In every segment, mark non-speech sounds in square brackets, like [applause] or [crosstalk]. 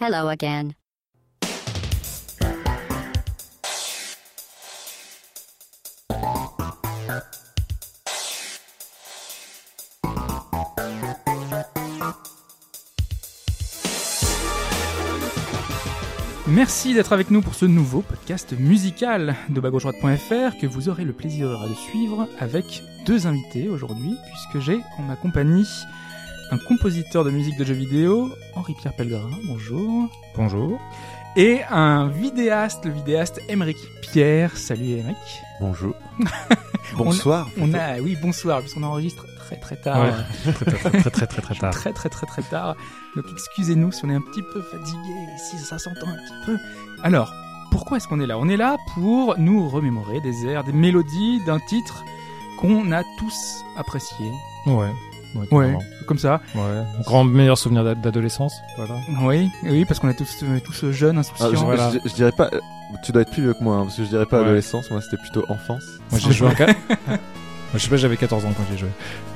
Hello again. Merci d'être avec nous pour ce nouveau podcast musical de bagauchodroite.fr que vous aurez le plaisir de suivre avec deux invités aujourd'hui puisque j'ai en ma compagnie un compositeur de musique de jeux vidéo, Henri-Pierre Pellegrin, bonjour. Bonjour. Et un vidéaste, le vidéaste Émeric Pierre. Salut Émeric. Bonjour. [laughs] Bonsoir. On a, oui, bonsoir, puisqu'on enregistre très très tard. Ouais. [laughs] très, très, très, très, très, très tard. Très très très très tard. Donc excusez-nous si on est un petit peu fatigué, si ça s'entend un petit peu. Alors, pourquoi est-ce qu'on est là? On est là pour nous remémorer des airs, des mélodies d'un titre qu'on a tous apprécié. Ouais. Ouais, comme ça. Ouais. Grand meilleur souvenir d'ad- d'adolescence. Voilà. Oui, oui, parce qu'on est tous, euh, tous jeunes, Ah, insouciants. je, voilà. je- je dirais pas. euh, Tu dois être plus vieux que moi, hein, parce que je dirais pas Ouais. adolescence, moi c'était plutôt enfance. Moi, j'ai joué en ca- [laughs] Moi, je sais pas, j'avais 14 ans quand j'ai joué.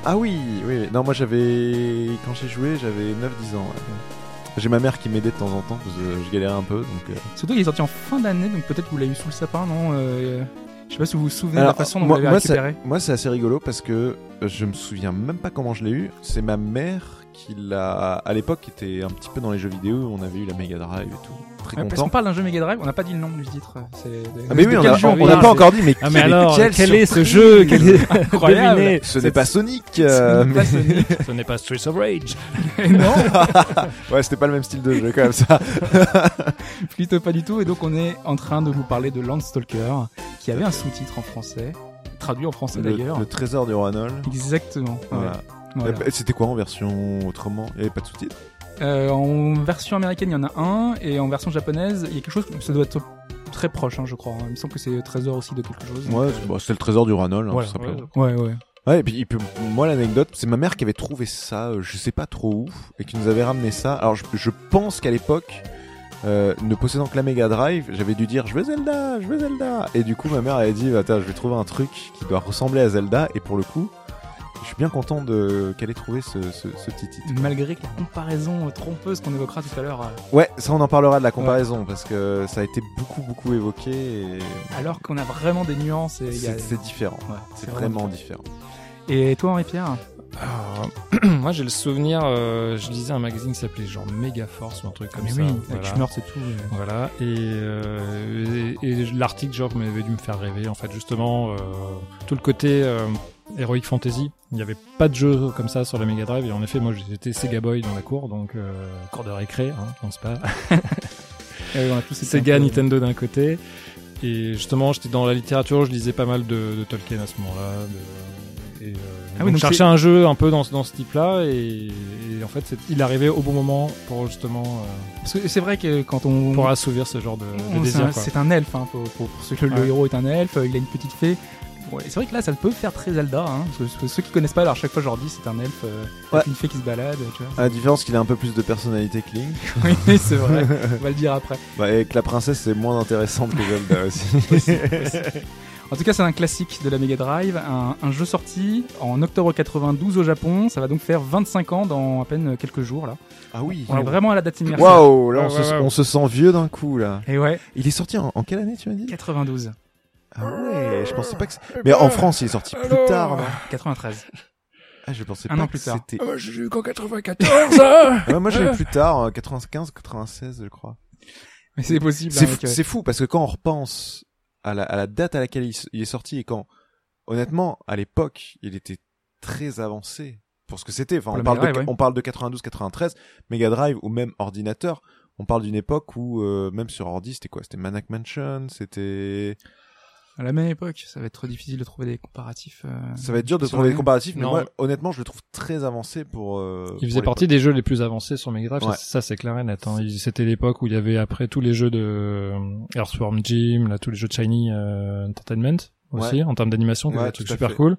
Ah oui, oui. Non, moi j'avais. Quand j'ai joué, j'avais 9-10 ans. ouais. J'ai ma mère qui m'aidait de temps en temps, parce que je galérais un peu. Donc, euh. Surtout qu'il est sorti en fin d'année, donc peut-être que vous l'avez eu sous le sapin, non euh, Je sais pas si vous vous souvenez de la façon dont moi- vous l'avez récupéré. Moi c'est assez rigolo parce que je me souviens même pas comment je l'ai eu. C'est ma mère qui l'a. À l'époque, était un petit peu dans les jeux vidéo. On avait eu la Mega Drive et tout. Très Ouais, parce content. qu'on parle d'un jeu Mega Drive, on n'a pas dit le nom du titre. C'est Ah, mais oui, on quel a- jeu on on n'a pas encore dit, mais, Ah, mais alors, quel est ce [laughs] jeu Quel est Incroyable. Devinez. Ce n'est pas Sonic euh, Ce n'est pas Sonic. [laughs] Ce n'est pas Streets of Rage. [laughs] non, Ouais, c'était pas le même style de jeu quand même ça. plutôt pas du tout. Et donc on est en train de vous parler de Landstalker, qui avait un sous-titre en français, traduit en français Le, d'ailleurs. le trésor du roi Nol. Exactement. ouais. Voilà. Et C'était quoi en version autrement? Il n'y avait pas de sous-titres? Euh, en version américaine, il y en a un, et en version japonaise, il y a quelque chose, ça doit être très proche, hein, je crois. Il me semble que c'est Trésor aussi de quelque chose. Ouais, c'est- c'était le trésor du roi Nol, hein, Voilà, tout simplement. Ouais, ouais. Ouais, et puis moi l'anecdote, c'est ma mère qui avait trouvé ça, euh, je sais pas trop où, et qui nous avait ramené ça. Alors je, je pense qu'à l'époque, euh, ne possédant que la Mega Drive, j'avais dû dire je veux Zelda, je veux Zelda. Et du coup ma mère avait dit, bah, attends, je vais trouver un truc qui doit ressembler à Zelda, et pour le coup, je suis bien content de qu'elle ait trouvé ce, ce, ce petit titre. Malgré que la comparaison euh, trompeuse qu'on évoquera tout à l'heure, euh, Ouais, ça on en parlera de la comparaison, parce que ça a été beaucoup beaucoup évoqué, et alors qu'on a vraiment des nuances. Et, a- c'est c'est différent. Ouais, C'est vraiment différent. Et toi, Henri-Pierre? Alors, [clears throat] moi, j'ai le souvenir, euh, je lisais un magazine qui s'appelait genre Mega Force ou un truc comme Mais ça. oui, voilà. avec Schmurtz et tout. euh. Voilà, et, euh, et, et l'article genre m'avait dû me faire rêver en fait justement euh, tout le côté euh, Heroic Fantasy. Il n'y avait pas de jeu comme ça sur la Mega Drive et en effet moi j'étais Sega Boy dans la cour donc euh, cour de récré, hein, je pense pas. [laughs] Et on a tous Sega, peu- Nintendo d'un côté et justement j'étais dans la littérature, je lisais pas mal de, de Tolkien à ce moment-là. de- Et, euh, Ah oui, donc, cherchais un jeu un peu dans, ce- dans ce type-là et, et en fait il arrivait au bon moment pour justement euh, Parce que c'est vrai que quand on. pour assouvir ce genre de, de on- c'est désir. un- un elfe, hein, pour, pour, pour ceux que le Ouais. héros est un elfe, il a une petite fée. Ouais, c'est vrai que là, ça peut faire très Zelda. Hein, parce que- ceux qui connaissent pas, alors chaque fois, je leur dis, c'est un elfe euh, avec Ouais. une fée qui se balade. Tu vois. À la différence qu'il a un peu plus de personnalité que Link, [laughs] oui, c'est vrai. [laughs] on va le dire après. bah, et que la princesse c'est moins intéressante que Zelda [laughs] aussi. En tout cas, c'est un classique de la Mega Drive, un, un jeu sorti en octobre 92 au Japon. Ça va donc faire 25 ans dans à peine quelques jours là. Ah oui. On est vraiment à la date immersive. Waouh, là on, Ouais, se, ouais, ouais. on se sent vieux d'un coup là. Et ouais, Il est sorti en, en quelle année tu m'as dit? 92, Ah ouais, je pensais pas que. c'est- Mais en France il est sorti plus tard. non? 93. Ah je pensais Un pas an que plus tard. c'était. Ah, j'ai eu qu'en 94 hein Ouais, [laughs] moi j'ai eu plus tard, en 95, 96 je crois. Mais c'est possible. C'est hein, fou, euh, c'est fou parce que quand on repense à la, à la date à laquelle il, s- il est sorti et quand, honnêtement, à l'époque, il était très avancé pour ce que c'était. Enfin, Pour on la parle, Mega de, Drive, ouais. on parle de 92, 93, Mega Drive ou même ordinateur. On parle d'une époque où, euh, même sur ordi, c'était quoi? C'était Maniac Mansion, c'était... à la même époque, ça va être trop difficile de trouver des comparatifs. euh, Ça va être dur de trouver des comparatifs, mais Non. moi, honnêtement, je le trouve très avancé pour... euh, Il pour faisait partie des jeux les plus avancés sur Mega Drive, ça- Ouais. ça, c'est clair et net. Hein. C'était l'époque où il y avait après tous les jeux de euh, Earthworm Jim, là, tous les jeux de Shiny euh, Entertainment aussi, en termes d'animation, Ouais, des trucs super fait. cool.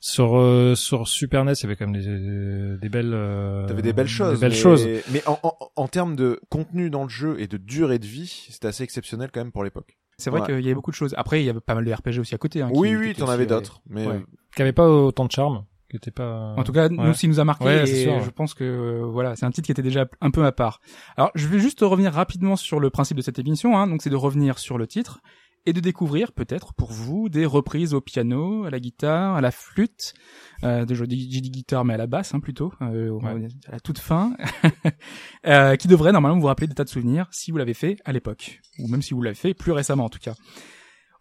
Sur euh, sur Super NES, il y avait quand même des, des belles euh, T'avais des belles choses. des belles mais, choses. Mais en, en, en termes de contenu dans le jeu et de durée de vie, c'était assez exceptionnel quand même pour l'époque. C'est vrai Ouais. qu'il y avait beaucoup de choses. Après, il y avait pas mal de RPG aussi à côté. Hein, Oui, qui- oui, qui t'en avais euh, d'autres. Mais ouais. qui avait pas autant de charme. qui était pas. En tout cas, nous, Ouais. s'il nous a marqué, Ouais, c'est et sûr, ouais. je pense que euh, voilà, c'est un titre qui était déjà un peu à part. Alors, je vais juste revenir rapidement sur le principe de cette émission. Hein, donc, c'est de revenir sur le titre et de découvrir peut-être pour vous des reprises au piano, à la guitare, à la flûte. Euh, de, j'ai dit guitare, mais à la basse hein, plutôt, euh, Ouais. à la toute fin, [laughs] euh, qui devrait normalement vous rappeler des tas de souvenirs si vous l'avez fait à l'époque, ou même si vous l'avez fait plus récemment en tout cas.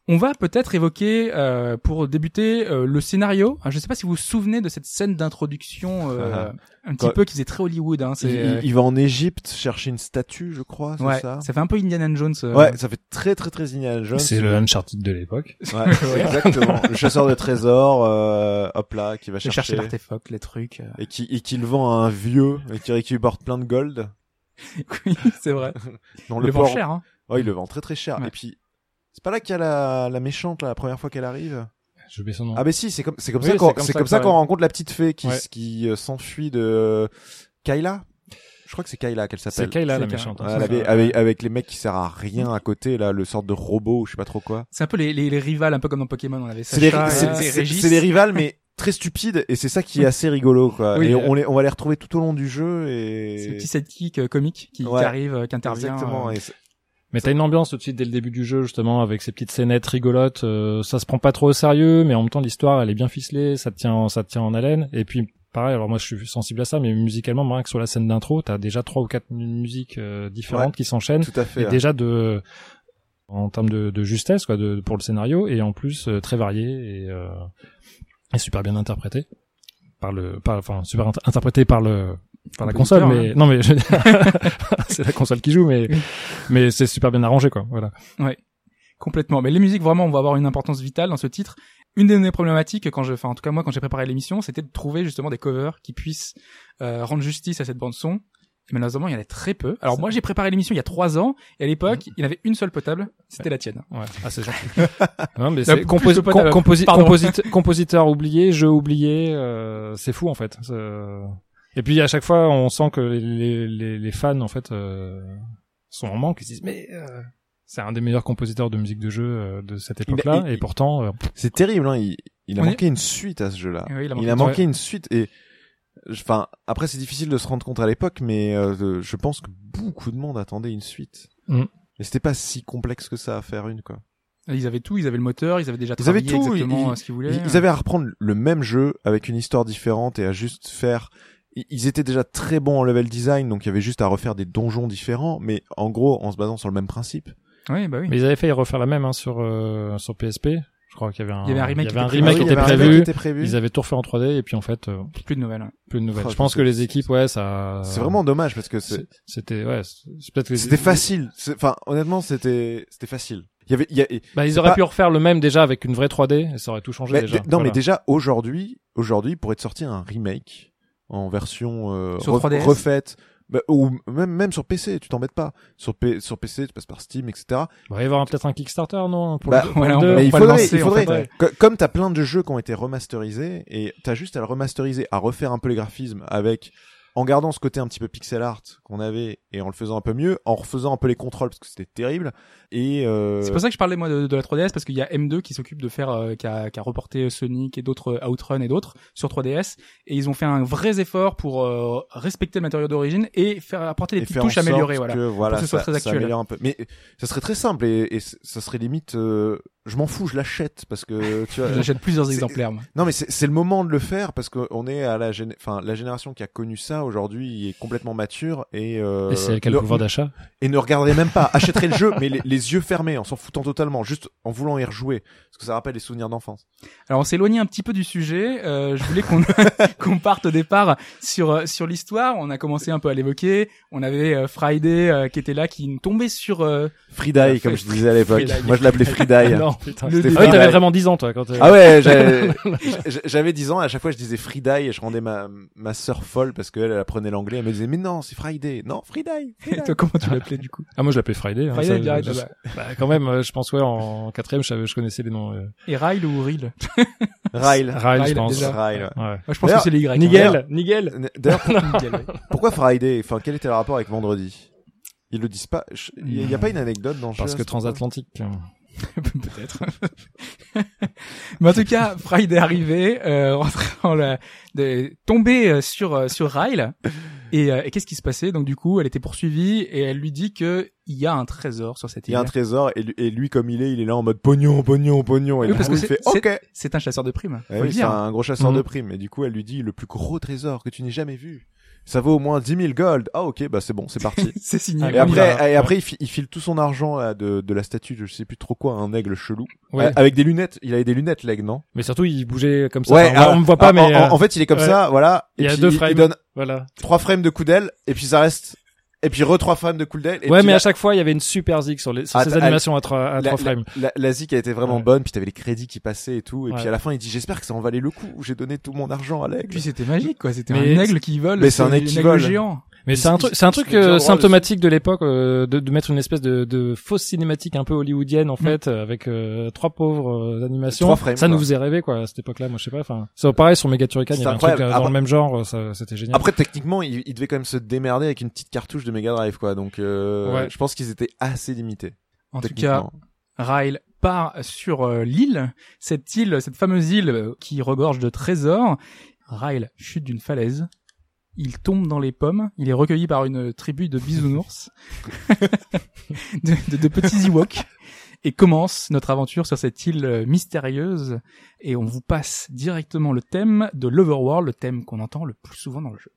On va peut-être évoquer, euh, pour débuter, euh, le scénario. Alors, je ne sais pas si vous vous souvenez de cette scène d'introduction euh, un petit peu qui faisait très Hollywood. Hein, Il, c'est, il- il va en Égypte chercher une statue, je crois, c'est ouais, ça ça fait un peu Indiana Jones. euh, Ouais, ça fait très très très Indiana Jones. C'est le Uncharted de l'époque. [laughs] Ouais, exactement. Le chasseur de trésors, euh, hop là, qui va chercher chercher l'artefact, les trucs. euh. et qui et qui le vend à un vieux et qui récupère plein de gold. [laughs] oui, c'est vrai. [laughs] Non, Le, le vend cher. Hein. Ouais, il le vend très très cher. Ouais. Et puis c'est pas là qu'il y a la, la méchante là, la première fois qu'elle arrive. J'ai oublié son nom. Ah ben si, c'est comme c'est comme Oui, ça c'est qu'on comme c'est ça comme ça ça qu'on rencontre la petite fée qui Ouais. qui euh, s'enfuit de Kayla. Je crois que c'est Kayla qu'elle c'est s'appelle. Kayla la C'est méchante. Ouais, hein, c'est avec, avec les mecs qui servent à rien à côté là, le sorte de robot, ou je sais pas trop quoi. C'est un peu les, les, les rivales, un peu comme dans Pokémon. On avait C'est les, c'est- et c'est- c'est les rivales, mais très stupides, et c'est ça qui est [laughs] assez rigolo, quoi. Oui, et euh, on, les, on va les retrouver tout au long du jeu, C'est le et petit sidekick euh, comique qui, qui arrive, euh, qui intervient. exactement. euh, et c'est- Mais t'as une ambiance tout de suite dès le début du jeu justement avec ces petites scénettes rigolotes. euh, ça se prend pas trop au sérieux, mais en même temps l'histoire elle est bien ficelée, ça te tient, ça te tient en haleine. Et puis pareil, alors moi je suis sensible à ça, mais musicalement, rien que sur la scène d'intro, t'as déjà trois ou quatre mu- musiques euh, différentes Ouais. qui s'enchaînent. tout à fait. Et hein. déjà de en termes de, de justesse quoi, de, pour le scénario et en plus euh, très varié et, euh, et super bien interprété par le, par, enfin super int- interprété par le par la console, mais non mais je- [laughs] [laughs] c'est la console qui joue, mais mais c'est super bien arrangé quoi. Voilà. Complètement. Mais les musiques vraiment vont avoir une importance vitale dans ce titre. Une de mes problématiques quand je, enfin en tout cas moi quand j'ai préparé l'émission, c'était de trouver justement des covers qui puissent euh, rendre justice à cette bande son. Et malheureusement, il y en a très peu. Alors moi j'ai préparé l'émission il y a trois ans et à l'époque il y en avait une seule potable, c'était la tienne. Ouais. Ah, c'est gentil. [laughs] non, mais c'est composi- com- composi- compositeur oublié, jeu oublié, euh, c'est fou en fait. Et puis à chaque fois, on sent que les, les, les fans en fait euh, sont en manque. Ils se disent mais euh, c'est un des meilleurs compositeurs de musique de jeu euh, de cette époque-là, il- et pourtant euh, C'est terrible, hein. Il, il a manqué une suite à ce jeu-là. Oui, il a il manqué a une manqué suite. une suite et enfin après c'est difficile de se rendre compte à l'époque mais euh, je pense que beaucoup de monde attendait une suite Mm. et c'était pas si complexe que ça à faire une quoi Ils avaient tout, ils avaient le moteur, ils avaient déjà Ils avaient tout, exactement ils- ce qu'ils voulaient. ils, ils avaient à reprendre le même jeu avec une histoire différente et à juste faire ils- étaient déjà très bons en level design donc il y avait juste à refaire des donjons différents mais en gros en se basant sur le même principe Oui, bah oui. mais ils avaient failli refaire la même hein, sur euh, sur PSP. Je crois qu'il y avait un Il y avait un remake avait un qui était remake qui oui, il y était avait un remake prévu. qui était prévu. Ils avaient tout refait en 3D et puis en fait euh, Plus de nouvelles. hein. plus de nouvelles. Oh, Je pense que les équipes ouais ça c'est vraiment dommage parce que c'était ouais peut-être les- c'était facile enfin honnêtement c'était c'était facile il y avait il y a, Bah, ils auraient pas- pu refaire le même déjà avec une vraie 3D et ça aurait tout changé Mais déjà. non, Voilà. mais déjà aujourd'hui, aujourd'hui, pourrait te sortir un remake en version euh, Sur ref- 3DS. refaite, bah, ou même même sur PC, tu t'embêtes pas. Sur P- sur PC, tu passes par Steam, etc. Bah, il va y avoir peut-être un Kickstarter, non pour Bah, le, voilà, on deux. va- mais il faudrait, lancer, il en faudrait, fait, ouais. co- comme t'as plein de jeux qui ont été remasterisés et t'as juste à le remasteriser, à refaire un peu les graphismes avec, en gardant ce côté un petit peu pixel art qu'on avait et en le faisant un peu mieux, en refaisant un peu les contrôles parce que c'était terrible et euh, C'est pour ça que je parlais moi de, de la 3DS parce qu'il y a M2 qui s'occupe de faire, euh, qui, a, qui a reporté Sonic et d'autres euh, Outrun et d'autres sur 3DS et ils ont fait un vrai effort pour euh, respecter le matériau d'origine et faire apporter des et petites touches améliorées. Voilà. que, voilà, que ce soit ça, très actuel. améliore un peu. Mais ça serait très simple et, et ça serait limite, euh, je m'en fous, je l'achète parce que tu vois. [laughs] J'achète plusieurs exemplaires. moi. non mais c'est c'est le moment de le faire parce qu'on est à la géné- enfin la génération qui a connu ça aujourd'hui est complètement mature et euh, Et c'est quel ne- pouvoir d'achat et ne regardez même pas, achèterez le jeu mais les, les yeux fermés en s'en foutant totalement, juste en voulant y rejouer parce que ça rappelle les souvenirs d'enfance. Alors on s'est éloigné un petit peu du sujet. Euh, je voulais qu'on [laughs] qu'on parte au départ sur euh, sur l'histoire. On a commencé un peu à l'évoquer. On avait euh, Friday euh, qui était là, qui nous tombait sur euh, Die comme je disais à l'époque. Moi je l'appelais [laughs] Non, [laughs] putain. Le Ah oui, t'avais vraiment 10 ans, toi, quand t'es- Ah ouais, [laughs] [laughs] j'avais j'avais 10 ans, à chaque fois je disais Friday et je rendais ma, ma sœur folle parce qu'elle elle apprenait l'anglais, elle me disait mais non, c'est Friday. Non, Friday. Friday. toi comment tu l'appelais du coup Ah, moi, je l'appelais Friday. hein, Friday ça, direct, je- ah bah. bah, quand même, euh, je pense, ouais, en quatrième, je, connaissais les noms. euh, Et Ryle ou Ryle Ryle. Ryle, je pense. déjà. Ryle, ouais. Ouais. Moi je pense D'ailleurs, que c'est les Y. hein. Nigel, Nigel. D'ailleurs, Nigel, ouais. pourquoi Friday Enfin, quel était le rapport avec vendredi? Ils le disent pas. Il y, a- pas une anecdote dans le Parce jeu que transatlantique. [laughs] Peut-être. [laughs] Mais en tout cas, Friday est arrivé, euh, dans la, de, tombé euh, sur euh, sur Ryle. Et, euh, et qu'est-ce qui se passait? Donc du coup, elle était poursuivie et elle lui dit que il y a un trésor sur cette Il île. y a un trésor et lui, et lui, comme il est, il est là en mode pognon, pognon, pognon. Et Oui, du parce coup, que il fait OK. C'est un chasseur de primes. Eh oui, c'est un gros chasseur Mhm. de primes. Et du coup, elle lui dit le plus gros trésor que tu n'aies jamais vu. Ça vaut au moins 10 000 gold. Ah ok, bah c'est bon, c'est parti. [laughs] C'est signé. Et après, et après, il, fi- il file tout son argent là, de, de la statue de je sais plus trop quoi, un aigle chelou, Ouais. Euh, avec des lunettes. Il avait des lunettes, l'aigle, non? Mais surtout, il bougeait comme ça. Ouais. Enfin, on- on me voit pas, mais en, euh, fait, il est comme ouais. ça, voilà. Il y a puis deux frames. il donne voilà. trois frames de coup d'aile, et puis ça reste, et puis re trois frames de d'aile. et Ouais, mais à chaque fois, il y avait une super zig sur, les, sur Ah, ces animations à trois, à la, trois frames. la, la, la zik a été vraiment Ouais. bonne, puis t'avais les crédits qui passaient et tout, et Ouais. puis à la fin il dit j'espère que ça en valait le coup, j'ai donné tout mon argent à l'aigle. Puis c'était magique, quoi. C'était un aigle qui vole. Mais c'est un aigle qui aigle vole. géant. Mais c'est un truc, c'est un truc euh, symptomatique de l'époque euh, de, de mettre une espèce de, de fausse cinématique un peu hollywoodienne en Mm. fait, euh, avec euh, trois pauvres euh, animations. Trois frames, ça nous faisait rêver quoi à cette époque-là. Moi je sais pas. Enfin, c'est pareil sur Mega Turrican, il y avait un truc euh, dans le même genre, ça, c'était génial. Après techniquement il, il devait quand même se démerder avec une petite cartouche de Mega Drive quoi, donc euh, Ouais. je pense qu'ils étaient assez limités. En tout cas. Ryle part sur l'île, cette île, cette fameuse île qui regorge de trésors. Ryle chute d'une falaise. Il tombe dans les pommes. Il est recueilli par une tribu de bisounours, [laughs] de, de- de petits Ewoks. Et commence notre aventure sur cette île euh, mystérieuse. Et on vous passe directement le thème de l'Overworld, le thème qu'on entend le plus souvent dans le jeu.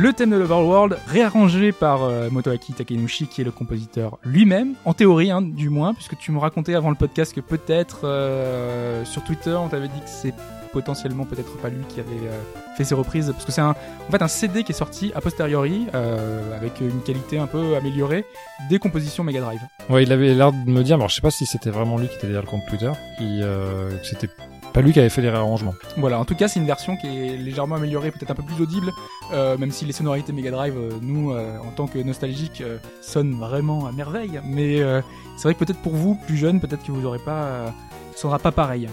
Le thème de l'Overworld, réarrangé par euh, Motoaki Takenushi, qui est le compositeur lui-même, en théorie hein, du moins, puisque tu me racontais avant le podcast que peut-être euh, sur Twitter, on t'avait dit que c'est potentiellement peut-être pas lui qui avait euh, fait ses reprises, parce que c'est un, en fait un CD qui est sorti a posteriori, avec une qualité un peu améliorée, des compositions Mega Drive. Ouais, il avait l'air de me dire, alors je sais pas si c'était vraiment lui qui était derrière le compte Twitter, qui, que c'était pas lui qui avait fait les réarrangements. Voilà, en tout cas, c'est une version qui est légèrement améliorée, peut-être un peu plus audible, euh, même si les sonorités Mega Drive, euh, nous, euh, en tant que nostalgiques, euh, sonnent vraiment à merveille. Mais euh, c'est vrai que peut-être pour vous, plus jeunes, peut-être que vous aurez pas, euh, ça sera pas pareil.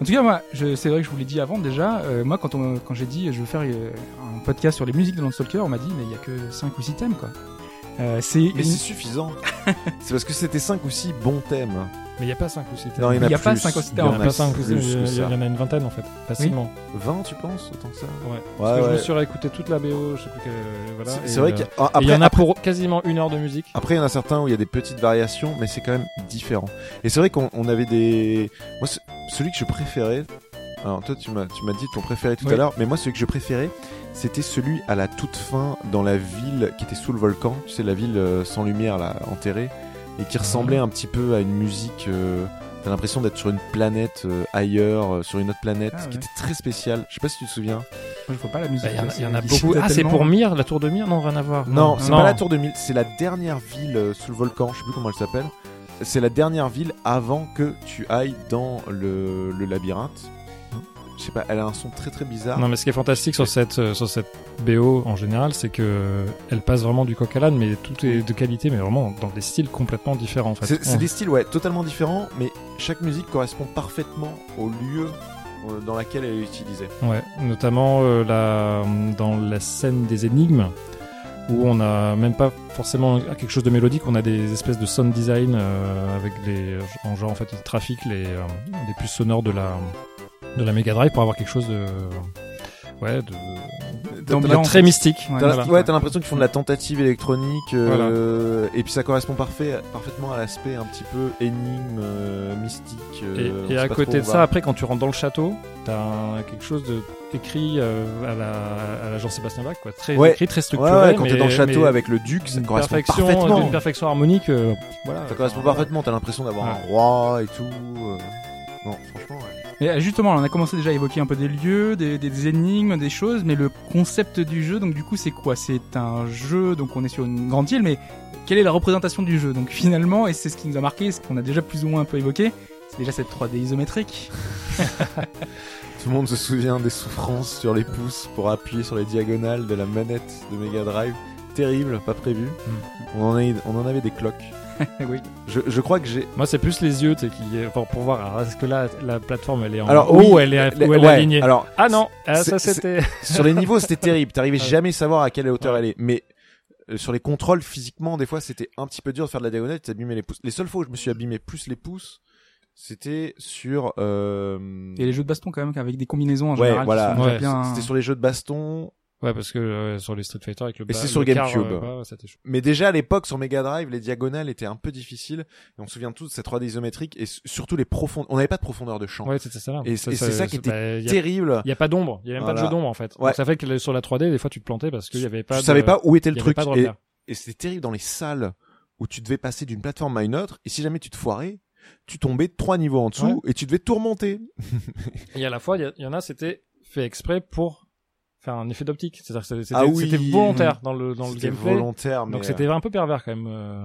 En tout cas, moi, je- c'est vrai que je vous l'ai dit avant déjà. euh, moi, quand, on, quand j'ai dit je veux faire euh, un podcast sur les musiques de Landstalker, on m'a dit mais il y a que 5 ou 6 thèmes quoi. Euh, c'est Mais une- c'est suffisant. [laughs] c'est parce que c'était 5 ou 6 bons thèmes. Mais il n'y a pas 5 ou 6 Non, il y en a, Il y a pas plus. cinq ou six Il n'y a en a pas 5 ou plus 6, que il y en a une vingtaine en fait, facilement. 20, tu penses Autant que ça Ouais. Ouais, Parce que je me suis réécouté toute la BO, je sais plus quelle. Voilà, C'est vrai euh, qu'il y a- après, en a pour quasiment une heure de musique. Après, il y en a certains où il y a des petites variations, mais c'est quand même différent. Et c'est vrai qu'on on avait des. Moi, c'est- celui que je préférais. Alors, toi, tu m'as, tu m'as dit ton préféré tout Oui. à l'heure, mais moi, celui que je préférais, c'était celui à la toute fin dans la ville qui était sous le volcan. Tu sais, la ville euh, sans lumière, là, enterrée, et qui ressemblait un petit peu à une musique. euh, T'as l'impression d'être sur une planète euh, ailleurs, euh, sur une autre planète, Ah, qui ouais. était très spéciale. Je sais pas si tu te souviens. Moi, je vois pas la musique. Bah, Il y en a- il y en a c'est- beaucoup. Ah, c'est pour Myr, la tour de Myr Non, rien à voir. Non, c'est pas la tour de Mille, c'est la dernière ville euh, sous le volcan, je sais plus comment elle s'appelle. C'est la dernière ville avant que tu ailles dans le, le labyrinthe. Je sais pas, elle a un son très très bizarre. Non, mais ce qui est fantastique sur cette, euh, sur cette BO en général, c'est que elle passe vraiment du coq à l'âne, mais tout est de qualité, mais vraiment dans des styles complètement différents en fait. c'est Ouais. des styles ouais, totalement différents, mais chaque musique correspond parfaitement au lieu euh, dans laquelle elle est utilisée. Ouais, notamment euh, la, dans la scène des énigmes, où on a même pas forcément quelque chose de mélodique, on a des espèces de sound design euh, avec les, en genre en fait, ils trafiquent les, euh, les puces sonores de la, de la Mega Drive pour avoir quelque chose de, ouais, de, très mystique. Ouais. T'as Voilà. ouais, t'as l'impression qu'ils font de la tentative électronique, euh, et puis ça correspond parfait, parfaitement à l'aspect un petit peu énigme, euh, mystique. Et, euh, et à côté de ça, va. après, quand tu rentres dans le château, t'as quelque chose de écrit à la, à la Jean-Sébastien Bach, quoi. Très Ouais. écrit, très structuré. ouais, quand t'es dans le château avec le duc, ça correspond perfection, parfaitement. d'une perfection harmonique. voilà. Ça correspond parfaitement, t'as l'impression d'avoir un roi et tout. Non, franchement, ouais. Mais euh, justement, on a commencé déjà à évoquer un peu des lieux, des, des énigmes, des choses, mais le concept du jeu, donc du coup, c'est quoi? C'est un jeu, donc on est sur une grande île, mais quelle est la représentation du jeu? Donc finalement, et c'est ce qui nous a marqué, ce qu'on a déjà plus ou moins un peu évoqué, c'est déjà cette 3D isométrique. [laughs] Tout le monde se souvient des souffrances sur les pouces pour appuyer sur les diagonales de la manette de Mega Drive. Terrible, pas prévu. Hmm. On, en a, on en avait des cloques. [laughs] oui. Je, je crois que j'ai. Moi, c'est plus les yeux, tu sais, qui, pour, pour voir. Alors, est-ce que là, la plateforme, elle est en Alors, haut oui, elle est, les- ou elle est alignée Alors, Ah non, ah, c'est- ça c'est- c'était. [laughs] sur les niveaux, c'était terrible. T'arrivais Ouais. jamais à savoir à quelle hauteur Ouais. elle est. Mais euh, sur les contrôles, physiquement, des fois, c'était un petit peu dur de faire de la diagonale. Tu t'abîmais les pouces. Les seules fois où je me suis abîmé plus les pouces, c'était sur. Euh... Et les jeux de baston quand même, avec des combinaisons en Ouais, général. qui voilà. Ouais, bien... C'était sur les jeux de baston. Ouais, parce que euh, sur les Street Fighter avec le Et ba- c'est sur GameCube. euh, ouais, chaud. Mais déjà à l'époque sur Mega Drive, les diagonales étaient un peu difficiles. Et on se souvient tous de cette 3D isométrique et surtout les profondeurs. On n'avait pas de profondeur de champ. Ouais, c'était ça là. Et c'est- et ça qui était bah, y a- Terrible. Il y a pas d'ombre, il y a même pas de jeu d'ombre en fait. Ouais. Donc, ça fait que sur la 3D, des fois tu te plantais parce qu'il y avait pas. tu de- savais pas où était le truc. et et c'était terrible dans les salles où tu devais passer d'une plateforme à une autre. Et si jamais tu te foirais, tu tombais trois niveaux en dessous et tu devais tout remonter. [laughs] Et à la fois, il y y, en a, c'était fait exprès pour faire un effet d'optique. C'est-à-dire que c'était Ah oui. volontaire dans le, dans le C'était gameplay. volontaire. Mais Donc euh, c'était un peu pervers quand même. euh.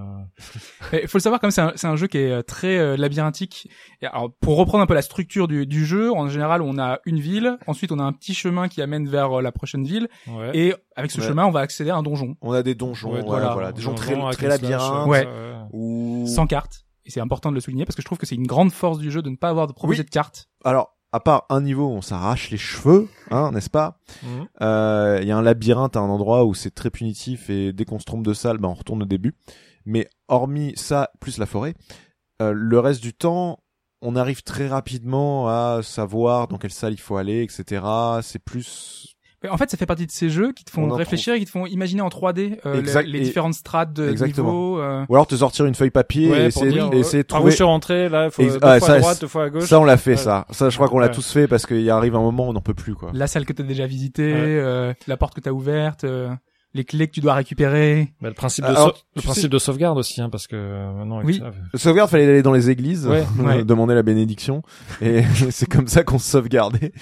[laughs] Il faut le savoir, comme c'est un, c'est un jeu qui est euh, très euh, labyrinthique. Et alors, pour reprendre un peu la structure du, du jeu, en général, on a une ville, ensuite on a un petit chemin qui amène vers euh, la prochaine ville, Ouais. et avec ce Ouais. chemin, on va accéder à un donjon, on a des donjons, Ouais, voilà. voilà, des gens très, très labyrinthes. Ouais. euh, Ou sans carte. Et c'est important de le souligner parce que je trouve que c'est une grande force du jeu de ne pas avoir de proposé Oui. de carte. alors à part un niveau, où on s'arrache les cheveux, hein, n'est-ce pas mhm. Euh, Il y a un labyrinthe à un endroit où c'est très punitif et dès qu'on se trompe de salle, ben on retourne au début. Mais hormis ça, plus la forêt, euh, le reste du temps, on arrive très rapidement à savoir dans quelle salle il faut aller, etc. C'est plus en fait, ça fait partie de ces jeux qui te On font réfléchir et qui te font imaginer en 3D euh, Exact- les, différentes strates de Exactement. niveaux. euh. ou alors te sortir une feuille papier Ouais, et essayer, dire, et essayer de par où trouver. je suis rentré, là, il faut Ex- deux ah, fois ça, à droite, deux fois à gauche. Ça on l'a fait Ouais. ça. Ça je crois qu'on l'a Ouais. tous fait parce qu'il arrive un moment où on n'en peut plus quoi. La salle que tu as déjà visitée, Ouais. euh, la porte que tu as ouverte, euh, les clés que tu dois récupérer. Bah, le principe de, Alors, sau- le tu principe sais- de sauvegarde aussi, hein, parce que euh, maintenant, avec Oui. ça, Le sauvegarde fallait aller dans les églises, Ouais, [laughs] ouais. demander la bénédiction et [laughs] c'est comme ça qu'on se sauvegardait. [laughs]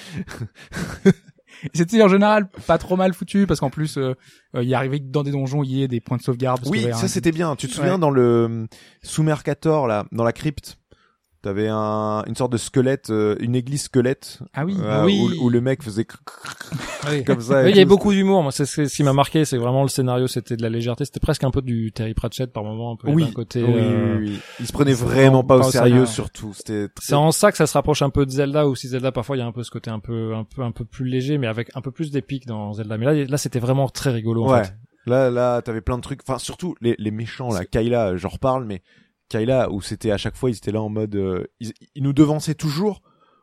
Et C'était en général pas trop mal foutu parce qu'en plus, euh, euh, il arrivait que dans des donjons, il y ait des points de sauvegarde. parce Oui, ça un- c'était bien. Tu te souviens Ouais. dans le sous Mercator là, dans la crypte, T'avais un, une sorte de squelette, euh, une église squelette, Ah oui. euh, Oui. où, où le mec faisait cr- cr- Oui. comme ça. Oui, il y avait beaucoup d'humour. Moi, c'est ce qui m'a marqué, c'est vraiment le scénario, c'était de la légèreté. C'était presque un peu du Terry Pratchett par moment, un peu Oui. d'un côté. Oui, euh, oui, oui. Il se prenait vraiment pas au sérieux, surtout. C'était très... C'est en ça que ça se rapproche un peu de Zelda, ou si Zelda parfois il y a un peu ce côté un peu, un peu, un peu plus léger, mais avec un peu plus d'épique dans Zelda. Mais là, là, c'était vraiment très rigolo. En Ouais. fait. Là, là, t'avais plein de trucs. Enfin, surtout les, les méchants là. Kayla, j'en reparle, mais Kayla, où c'était à chaque fois, ils étaient là en mode, euh, ils, ils nous devançaient toujours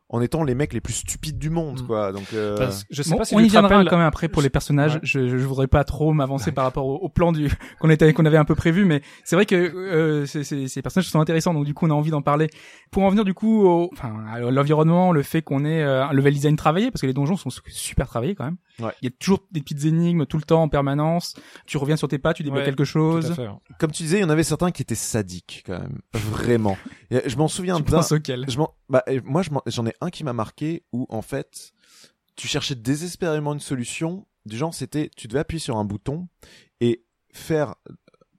en étant les mecs les plus stupides du monde, Mm. quoi. Donc, euh, Parce- je sais Bon, pas si on y viendra quand même après pour les personnages. Ouais. Je, je, je voudrais pas trop m'avancer par rapport au, au plan du [laughs] qu'on était qu'on avait un peu prévu, mais c'est vrai que euh, c'est- c'est- ces personnages sont intéressants, donc du coup on a envie d'en parler. Pour en venir du coup au, enfin à l'environnement, le fait qu'on ait euh, un level design travaillé, parce que les donjons sont super travaillés quand même. Ouais. Il y a toujours des petites énigmes tout le temps en permanence. Tu reviens sur tes pas, tu débloques Ouais, quelque Tout à chose. fait, comme tu disais, il y en avait certains qui étaient sadiques quand même, vraiment. Je m'en souviens Tu d'un. Je m'en, bah, moi, j'en ai un qui m'a marqué où, en fait, tu cherchais désespérément une solution. Du genre, c'était, tu devais appuyer sur un bouton et faire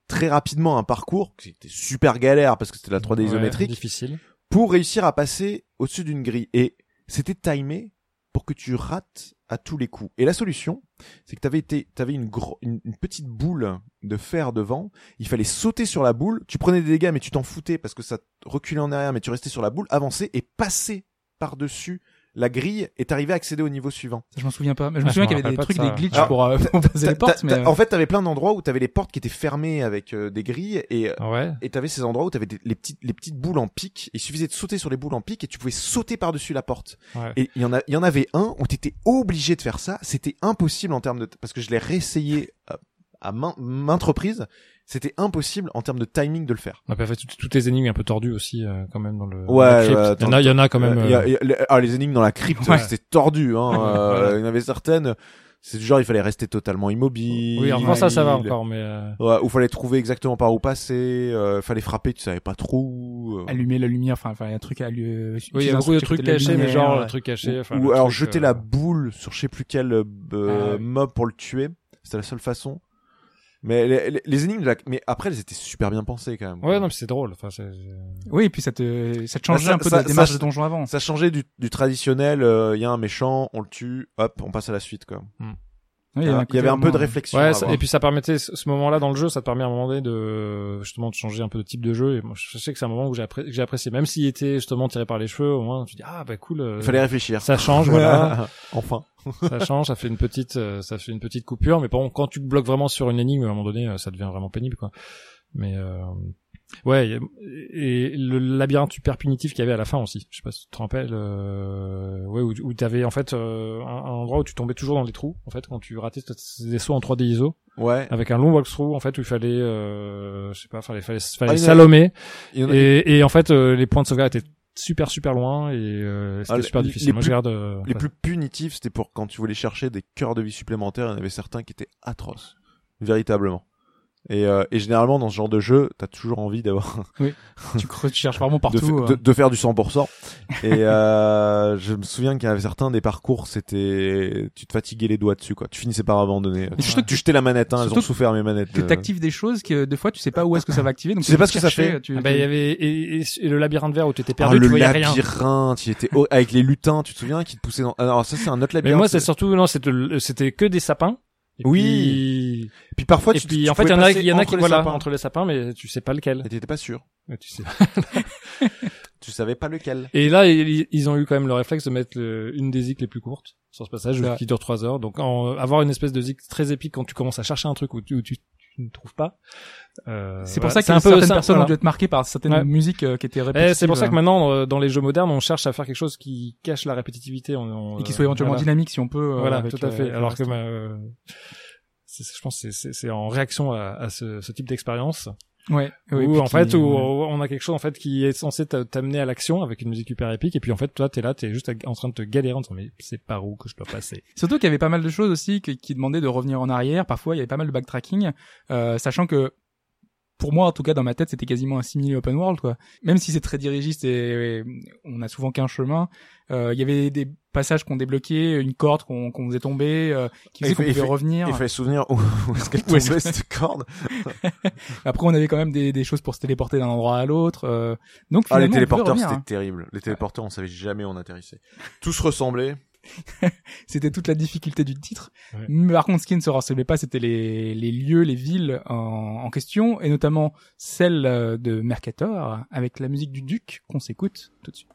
très rapidement un parcours, qui était super galère parce que c'était la 3D Ouais, isométrique, difficile. pour réussir à passer au-dessus d'une grille. Et c'était timé pour que tu rates à tous les coups. Et la solution, c'est que t'avais été, t'avais une, gro- une, une petite boule de fer devant. Il fallait sauter sur la boule. Tu prenais des dégâts, mais tu t'en foutais parce que ça reculait en arrière, mais tu restais sur la boule, avancer et passer par-dessus la grille et t'arrivais à accéder au niveau suivant. Ça, Je m'en souviens pas. Mais je me Ah, souviens qu'il y avait des trucs, de des glitches Alors, pour, euh, [laughs] pour passer les portes, mais t'as- En fait, t'avais plein d'endroits où t'avais les portes qui étaient fermées avec euh, des grilles et Ouais. et t'avais ces endroits où t'avais des, les petites les petites boules en pique. Il suffisait de sauter sur les boules en pique et tu pouvais sauter par dessus la porte. Ouais. Et il y en a il y en avait un où t'étais obligé de faire ça. C'était impossible en termes de parce que je l'ai réessayé euh, à main- maintes reprises. C'était impossible en termes de timing de le faire. On a fait toutes, toutes les énigmes un peu tordues aussi, euh, quand même, dans le. dans Ouais, la crypte. il y en a, il y en a quand même. Euh, il y a- il y a- les- ah, les énigmes dans la crypte, Ouais. c'était tordu. Hein. [laughs] Euh. Il y en avait certaines. C'est du genre il fallait rester totalement immobile. Oui, enfin ça, ça va encore, mais. euh, Ouais, où fallait trouver exactement par où passer. Euh, fallait frapper, tu savais pas trop. euh. allumer la lumière. Enfin, enfin, il y a un truc à allumer. Oui, il y a beaucoup de trucs cachés, mais genre le truc caché. enfin, ou le alors truc, jeter euh, la boule sur je sais plus quel euh, Ah, mob pour le tuer. C'était la seule façon. Mais les, les- les énigmes, de la- mais après, elles étaient super bien pensées quand même. Ouais, non, mais c'est drôle. Enfin, c'est. Oui, et puis ça te, ça te change Ça- un peu ça- de la démarche ça- de donjon avant. Ça changeait du, du traditionnel. Il y a un méchant, on le tue, hop, on passe à la suite. Quoi. Oui, Il y, avait un peu de réflexion. Ouais, ça- et puis ça permettait ce moment-là dans le jeu, ça te permet à un moment donné de justement de changer un peu de type de jeu. Et moi, je sais que c'est un moment où j'ai appré- apprécié, même s'il était justement tiré par les cheveux. Au moins, tu dis ah bah cool. euh, Il fallait réfléchir. ça change, voilà. [laughs] enfin. ça change, ça fait une petite, euh, ça fait une petite coupure. Mais bon, quand tu bloques vraiment sur une énigme, à un moment donné, euh, ça devient vraiment pénible, quoi. Mais euh, ouais, et le labyrinthe super punitif qu'il y avait à la fin aussi. Je sais pas si tu te rappelles. Euh, ouais, où, où t'avais en fait euh, un, un endroit où tu tombais toujours dans les trous. En fait, quand tu ratais des sauts en 3D ISO, Ouais. avec un long walkthrough en fait où il fallait, euh, je sais pas, fallait, fallait, fallait Ah, salomer. A- Et, et en fait, euh, les points de sauvegarde étaient super super loin et euh, c'était Ah, les- super les difficile. Moi, plus- je regarde. euh, Les ouais. plus punitifs, c'était pour quand tu voulais chercher des cœurs de vie supplémentaires. Il y en avait certains qui étaient atroces, véritablement. Et, euh, et généralement dans ce genre de jeu, t'as toujours envie d'avoir [laughs] Tu, creuses, tu cherches vraiment de, partout. fa- euh. de, de faire du 100%. Et euh, je me souviens qu'il y avait certains des parcours, c'était tu te fatiguais les doigts dessus quoi. Tu finissais par abandonner. Surtout que tu jetais la manette, hein, elles surtout ont souffert mes manettes. que euh. t'actives des choses que des fois tu sais pas où est-ce que ça va activer. Donc Tu sais pas ce que ça fait. Tu, Ah bah, il y avait et, et- et le labyrinthe vert où tu étais Ah, perdu, le tu voyais rien. labyrinthe, il était haut- avec les lutins, tu te souviens qui te poussaient dans Alors ça c'est un autre Mais labyrinthe. moi, c'est surtout non, c'était que des sapins. Et Oui. Puis... Et puis parfois Et tu puis tu en fait, il y en a, y en a qui voilà sapins. entre les sapins, mais tu sais pas lequel. Et t'étais pas sûr. Tu sais. [laughs] Tu savais pas lequel. Et là, ils, ils ont eu quand même le réflexe de mettre le- une des zik les plus courtes sur ce passage Ouais. qui dure trois heures. Donc en- avoir une espèce de zik très épique quand tu commences à chercher un truc où tu, où tu, ne trouves pas. Euh, C'est voilà. pour ça que certaines personnes voilà. ont dû être marquées par certaines Ouais. musiques euh, qui étaient Eh, répétitives. c'est pour ça que euh, maintenant, euh, dans les jeux modernes, on cherche à faire quelque chose qui cache la répétitivité. On, on, et qui soit éventuellement voilà. dynamique si on peut. Voilà, avec, tout à fait. Alors que c'est- je pense que c'est- en réaction à, à ce, ce type d'expérience ouais, oui, où en fait où on a quelque chose en fait qui est censé t'a- t'amener à l'action avec une musique hyper épique et puis en fait toi t'es là t'es juste en train de te galérer en disant mais c'est par où que je dois passer. [laughs] Surtout qu'il y avait pas mal de choses aussi qui, qui demandaient de revenir en arrière. Parfois, il y avait pas mal de backtracking, euh, sachant que pour moi, en tout cas, dans ma tête, c'était quasiment assimilé open world, quoi. Même si c'est très dirigiste et, et on a souvent qu'un chemin, euh, il y avait des passages qu'on débloquait, une corde qu'on qu'on faisait tomber, euh, qui faisait qu'on pouvait fait- revenir. Il fallait se souvenir où, où est-ce qu'elle [laughs] tombait cette corde. [laughs] Après, on avait quand même des, des choses pour se téléporter d'un endroit à l'autre. euh, donc Ah, les téléporteurs, c'était hein. terrible. Les téléporteurs, on savait jamais où on atterrissait. Tous ressemblaient. [laughs] C'était toute la difficulté du titre. Ouais. Mais par contre, ce qui ne se ressemblait pas, c'était les, les lieux, les villes en, en question, et notamment celle euh, de Mercator, avec la musique du Duc qu'on s'écoute tout de suite.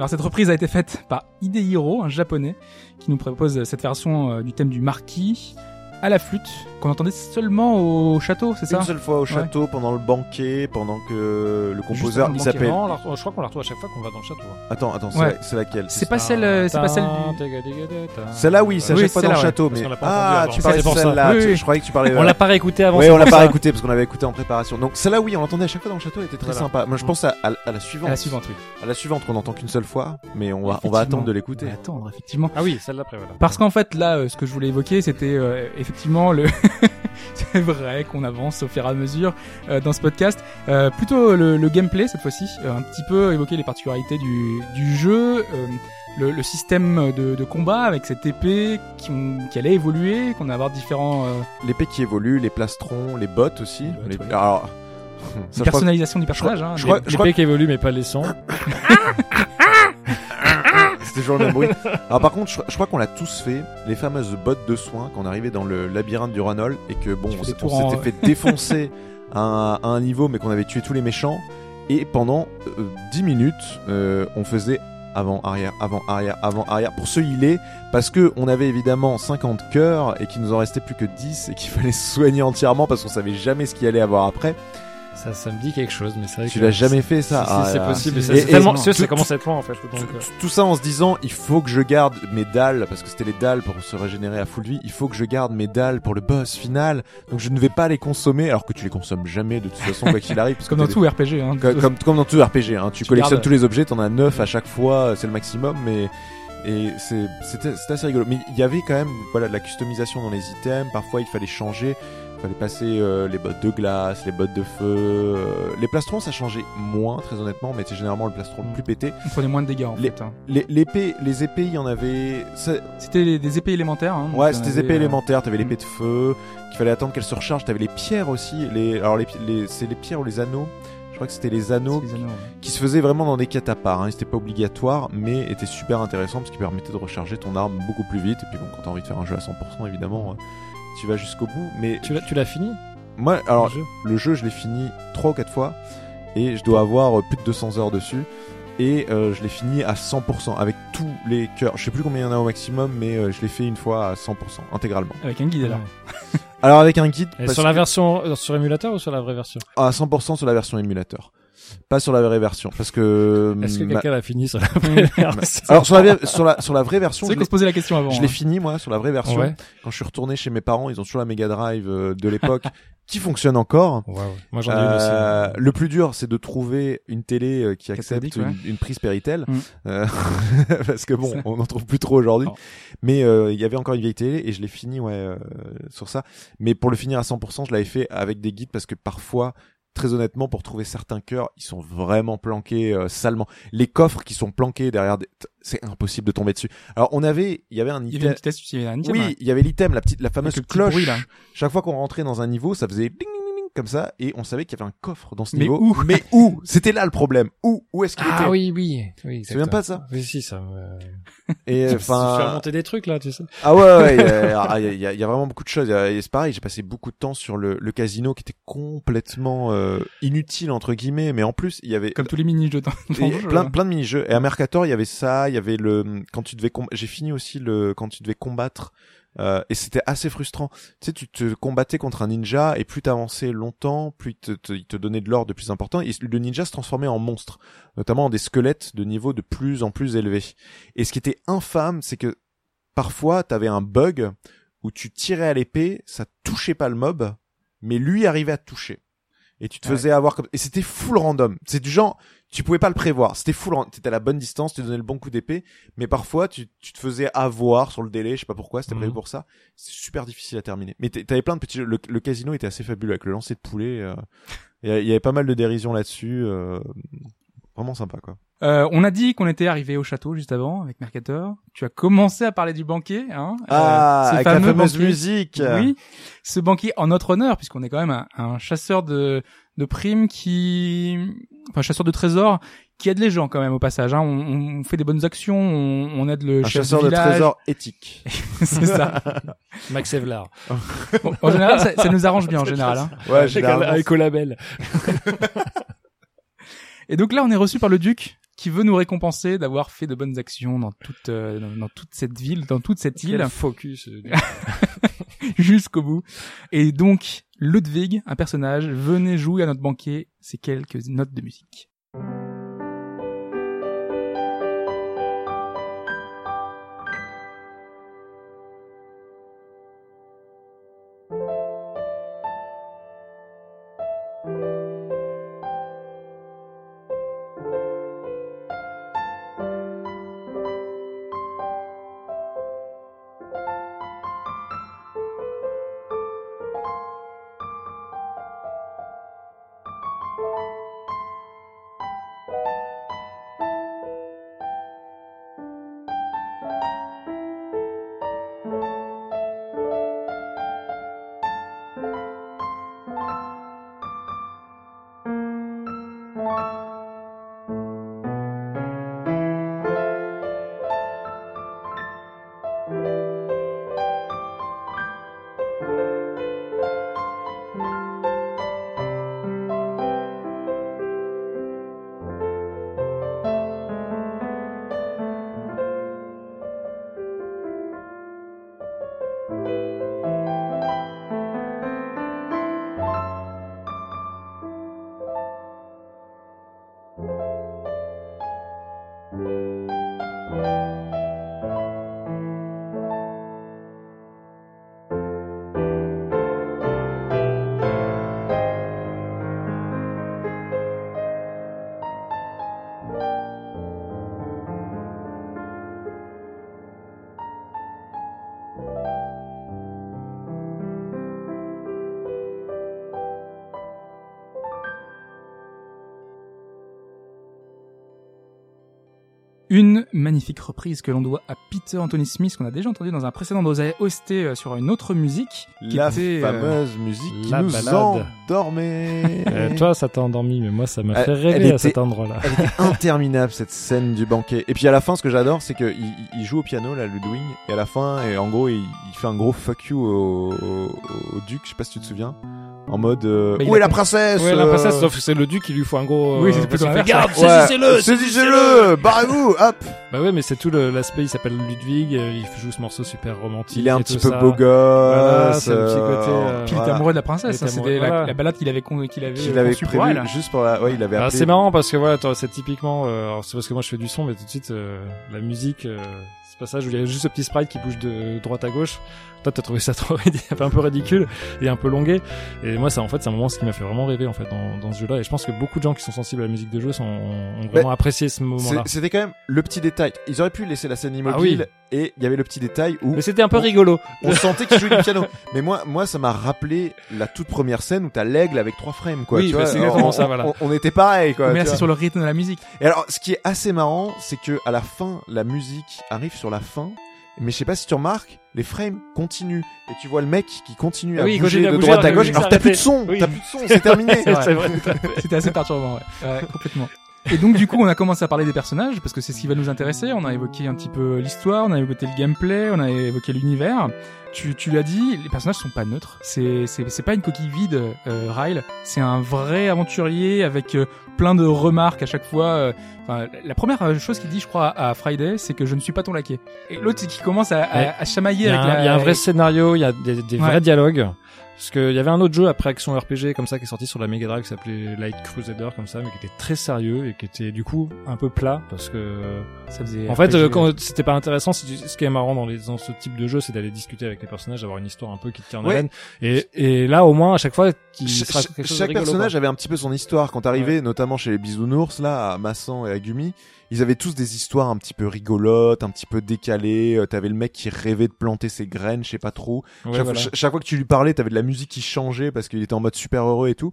Alors cette reprise a été faite par Hidehiro, un japonais, qui nous propose cette version euh, du thème du marquis à la flûte, qu'on entendait seulement au château, c'est ça Une seule fois au château, pendant le banquet, pendant que le composeur, le il s'appelle... Je crois qu'on la retrouve à chaque fois qu'on va dans le château. hein. Attends, attends, c'est Ouais. la- c'est laquelle C'est pas celle, euh, c'est pas celle du... Celle-là, oui, c'est à Oui, chaque fois dans le celle-là, château, mais... Ah, tu parlais de celle-là, Oui, je croyais que tu parlais... On l'a pas réécouté avant. Oui, on l'a pas ça. écouté parce qu'on avait écouté en préparation. Donc celle-là, oui, on l'entendait à chaque fois dans le château, elle était très Voilà. sympa. Moi, je pense à, à- à la suivante. À la suivante, oui. À la suivante, qu'on n'entend qu'une seule fois, mais on va, on va attendre de l'écouter. Attendre, effectivement. Ah oui, celle d'après, voilà. Parce qu'en fait, là, euh, ce que je voulais évoquer, c'était euh, effectivement le. [laughs] c'est vrai qu'on avance au fur et à mesure euh, dans ce podcast. Euh, plutôt le, le gameplay cette fois-ci, euh, un petit peu évoquer les particularités du, du jeu, euh, le, le système de, de combat avec cette épée qui, qui allait évoluer, qu'on allait avoir différents euh, L'épée qui évolue, les plastrons, les bottes aussi. bottes, Les- ouais. Alors, ça, je crois- personnalisation du personnage. hein, je crois- je L'épée qui évolue, mais pas les sons. [laughs] [laughs] C'était toujours le même bruit. Alors par contre, je, je crois qu'on l'a tous fait, les fameuses bottes de soins, quand on arrivait dans le labyrinthe du Ranol et que bon, on, en- s'était fait défoncer [laughs] à un, à un niveau, mais qu'on avait tué tous les méchants. Et pendant euh, 10 minutes, euh, on faisait avant, arrière, avant, arrière, avant, arrière pour se healer parce que on avait évidemment 50 cœurs et qu'il nous en restait plus que 10 et qu'il [laughs] fallait se soigner entièrement parce qu'on savait jamais ce qu'il allait avoir après. Ça, ça me dit quelque chose, mais c'est vrai Tu que l'as jamais fait ça? si, Ah, c'est là. possible. mais Et- ça- et- C'est tellement, tout- ça, ça commence à être loin en fait. Donc, tout, euh, tout ça en se disant il faut que je garde mes dalles parce que c'était les dalles pour se régénérer à full vie il faut que je garde mes dalles pour le boss final donc je ne vais pas les consommer alors que tu les consommes jamais de toute façon quoi qu'il arrive parce que Comme dans t'as tout RPG. Hein, des- comme, comme, comme dans tout RPG hein. tu, Tu collectionnes gardes- tous les objets t'en as 9 à chaque fois c'est le maximum mais et c'est c'était c'était assez rigolo mais il y avait quand même voilà de la customisation dans les items parfois il fallait changer fallait passer euh, les bottes de glace les bottes de feu euh, les plastrons ça changeait moins très honnêtement mais c'est généralement le plastron le plus pété On prenait moins de dégâts en Les- fait. hein. les, l'épée, les épées, il y en avait. ça- C'était des- épées élémentaires. Hein, Ouais, c'était des épées euh, élémentaires. T'avais l'épée de feu, qu'il fallait attendre qu'elle se recharge. T'avais les pierres aussi. Les, alors les, les- c'est les pierres ou les anneaux. Je crois que c'était les anneaux C'est les anneaux, ouais. qui se faisaient vraiment dans des quêtes à part. Hein. C'était pas obligatoire, mais était super intéressant parce qu'il permettait de recharger ton arme beaucoup plus vite. Et puis bon, quand t'as envie de faire un jeu à 100%, évidemment, tu vas jusqu'au bout. Mais Tu l'as, tu l'as fini? Moi, alors, le jeu? le jeu, je l'ai fini 3 ou 4 fois et je dois avoir euh, plus de 200 heures dessus. Et euh, je l'ai fini à 100% avec tous les cœurs. Je sais plus combien il y en a au maximum, mais euh, je l'ai fait une fois à 100% intégralement. Avec un guide alors. Alors avec un guide, Et sur la que- version euh, sur émulateur ou sur la vraie version? À 100% sur la version émulateur, pas sur la vraie version, parce que. Est-ce que ma- quelqu'un l'a fini sur la [laughs] vraie version Alors sur la, sur la sur la vraie version, C'est qu'on l'ai- se posait la question avant. je l'ai hein. fini moi sur la vraie version. Ouais. Quand je suis retourné chez mes parents, ils ont toujours la Mega Drive euh, de l'époque [laughs] qui fonctionne encore. Ouais, ouais. Moi j'en ai une aussi. Euh, le plus dur, c'est de trouver une télé euh, qui accepte une, ouais. une prise Péritel, Mm. Euh, [laughs] parce que bon, on n'en trouve plus trop aujourd'hui. Non. Mais euh, il y avait encore une vieille télé et je l'ai fini ouais euh, sur ça. Mais pour le finir à 100%, je l'avais fait avec des guides parce que parfois, très honnêtement, pour trouver certains cœurs, ils sont vraiment planqués euh, salement. Les coffres qui sont planqués derrière, des... c'est impossible de tomber dessus. Alors on avait, il y avait un Il y avait item. une petite astuce, il y avait un item. Oui, il y avait l'item, la petite, la fameuse cloche. bruit, là. Chaque fois qu'on rentrait dans un niveau, ça faisait ding comme ça, et on savait qu'il y avait un coffre dans ce Mais niveau. où Mais [laughs] où? C'était là le problème. Où? Où est-ce qu'il était? Ah oui, oui, oui. Tu te souviens pas de ça? Oui, si, ça. me- Et Tu fais enfin, remonter des trucs là, tu sais. ah ouais, ouais, il y a- [laughs] ah, y, a- y y vraiment beaucoup de choses. Y et C'est pareil, j'ai passé beaucoup de temps sur le, le casino qui était complètement euh, inutile entre guillemets, mais en plus il y avait Comme tous les mini-jeux dans, dans Et le jeu. plein, hein. plein de mini-jeux. Et à Mercator, il y avait ça, il y avait le quand tu devais com- j'ai fini aussi le quand tu devais combattre euh, et c'était assez frustrant. Tu sais, tu te combattais contre un ninja et plus t'avançais longtemps, plus il te, te- il te donnait de l'or de plus important. Et le ninja se transformait en monstre, notamment en des squelettes de niveau de plus en plus élevé. Et ce qui était infâme, c'est que parfois t'avais un bug où tu tirais à l'épée, ça touchait pas le mob, mais lui arrivait à te toucher. Et tu te Ouais. faisais avoir comme et c'était full random. C'est du genre tu pouvais pas le prévoir. C'était full random. T'étais à la bonne distance, tu donnais le bon coup d'épée, mais parfois tu, tu te faisais avoir sur le délai, je sais pas pourquoi, c'était Mhm. prévu pour ça. C'est super difficile à terminer. Mais t'a- t'avais plein de petits jeux. Le, le casino était assez fabuleux avec le lancer de poulet. euh, Il y avait pas mal de dérision là-dessus. euh, vraiment sympa quoi. Euh, on a dit qu'on était arrivé au château juste avant avec Mercator. Tu as commencé à parler du banquet, hein euh, Ah, avec la fameuse banquet. musique. Oui, ce banquier en notre honneur, puisqu'on est quand même un, un chasseur de, de primes qui, enfin chasseur de trésors, qui aide les gens quand même au passage. Hein. On, on fait des bonnes actions, on, on aide le Un chef chasseur de trésors éthique. [laughs] c'est ça. [laughs] Max Evlar. Bon, en général, ça, ça nous arrange bien en général. Hein. Ouais, généralement, avec au label. Et donc là, on est reçu par le duc qui veut nous récompenser d'avoir fait de bonnes actions dans toute euh, dans, dans toute cette ville, dans toute cette île. Quel focus. [laughs] [laughs] jusqu'au bout. Et donc, Ludwig, un personnage, venez jouer à notre banquet ces quelques notes de musique. Une magnifique reprise que l'on doit à Peter Anthony Smith qu'on a déjà entendu dans un précédent OST euh, sur une autre musique qui La était, euh, fameuse musique qui la nous balade. endormait. Euh, toi, ça t'a endormi, mais moi, ça m'a Elle- fait elle rêver était- à cet endroit-là. Elle était [laughs] interminable cette scène du banquet. Et puis à la fin, ce que j'adore, c'est qu'il il joue au piano, là, Ludwig, et à la fin, et en gros, il, il fait un gros fuck you au, au, au duc, je sais pas si tu te souviens, en mode euh, où est la princesse Ouais, la euh, princesse, sauf que c'est le duc qui lui faut un gros. Oui, euh, c'est plutôt l'inverse, Garde, Ouais, saisissez-le, saisissez-le, barrez-vous, hop. Bah ouais, mais c'est tout le- l'aspect. Il s'appelle Ludwig. euh, Il joue ce morceau super romantique. Il est un et petit peu ça. beau gosse. Voilà, c'est le petit euh, côté, euh, Puis il voilà. amoureux de la princesse, hein, c'était la, balade qu'il avait con- qu'il avait, Qu'il avait pour prévu elle. juste pour la, ouais, il avait appelé. c'est marrant parce que voilà, c'est typiquement. euh, alors, c'est parce que moi je fais du son, mais tout de suite euh, la musique, euh, ce passage où il y a juste ce petit sprite qui bouge de droite à gauche. Toi, t'as trouvé ça [laughs] trop un peu ridicule et un peu longué. Et moi, ça, en fait, c'est un moment ce qui m'a fait vraiment rêver en fait dans, dans ce jeu-là. Et je pense que beaucoup de gens qui sont sensibles à la musique de jeu sont, ont vraiment apprécié ce moment-là. C'était quand même le petit détail. Ils auraient pu laisser la scène Ah immobile et il y avait le petit détail où Mais c'était un peu rigolo. on sentait qu'il jouait du piano. [laughs] Mais moi, moi, ça m'a rappelé la toute première scène où t'as l'aigle avec trois frames, quoi. Oui, tu bah, vois. c'est exactement on, ça, voilà. On, on était pareil, quoi. Mais là, c'est sur le rythme de la musique. Et alors, ce qui est assez marrant, c'est que à la fin, la musique arrive sur la fin. Mais je sais pas si tu remarques, les frames continuent et tu vois le mec qui continue à Oui, bouger continue à de droite à gauche. Alors t'as plus de son, Oui. t'as plus de son, c'est terminé. [laughs] C'était assez perturbant, ouais. Ouais, complètement. Et donc du coup, on a commencé à parler des personnages parce que c'est ce qui va nous intéresser. On a évoqué un petit peu l'histoire, on a évoqué le gameplay, on a évoqué l'univers. Tu, tu l'as dit, les personnages sont pas neutres. C'est c'est c'est pas une coquille vide, euh, Ryle. C'est un vrai aventurier avec euh, plein de remarques à chaque fois. euh. Enfin, la première chose qu'il dit, je crois, à Friday, c'est que je ne suis pas ton laquet. Et l'autre, c'est qu'il commence à, à, à chamailler Il y, a avec un, la. il y a un vrai scénario, il y a des, des Ouais. vrais dialogues. Parce qu'il y avait un autre jeu après action RPG comme ça qui est sorti sur la Mega Drive qui s'appelait Light Crusader comme ça, mais qui était très sérieux et qui était du coup un peu plat parce que Ça faisait en fait RPG, euh, quand c'était pas intéressant. Ce qui est marrant dans, les, dans ce type de jeu, c'est d'aller discuter avec les personnages, d'avoir une histoire un peu qui te tient en Ouais. haleine. Et, et là au moins à chaque fois, il sera quelque chose de chaque rigolo, personnage quoi. avait un petit peu son histoire. Quand t'arrivais, notamment chez les bisounours, là, à Massan et à Gumi, ils avaient tous des histoires un petit peu rigolotes, un petit peu décalées. Euh, T'avais le mec qui rêvait de planter ses graines, je sais pas trop. Ouais, chaque, voilà. ch- chaque fois que tu lui parlais, t'avais de la musique qui changeait parce qu'il était en mode super heureux et tout.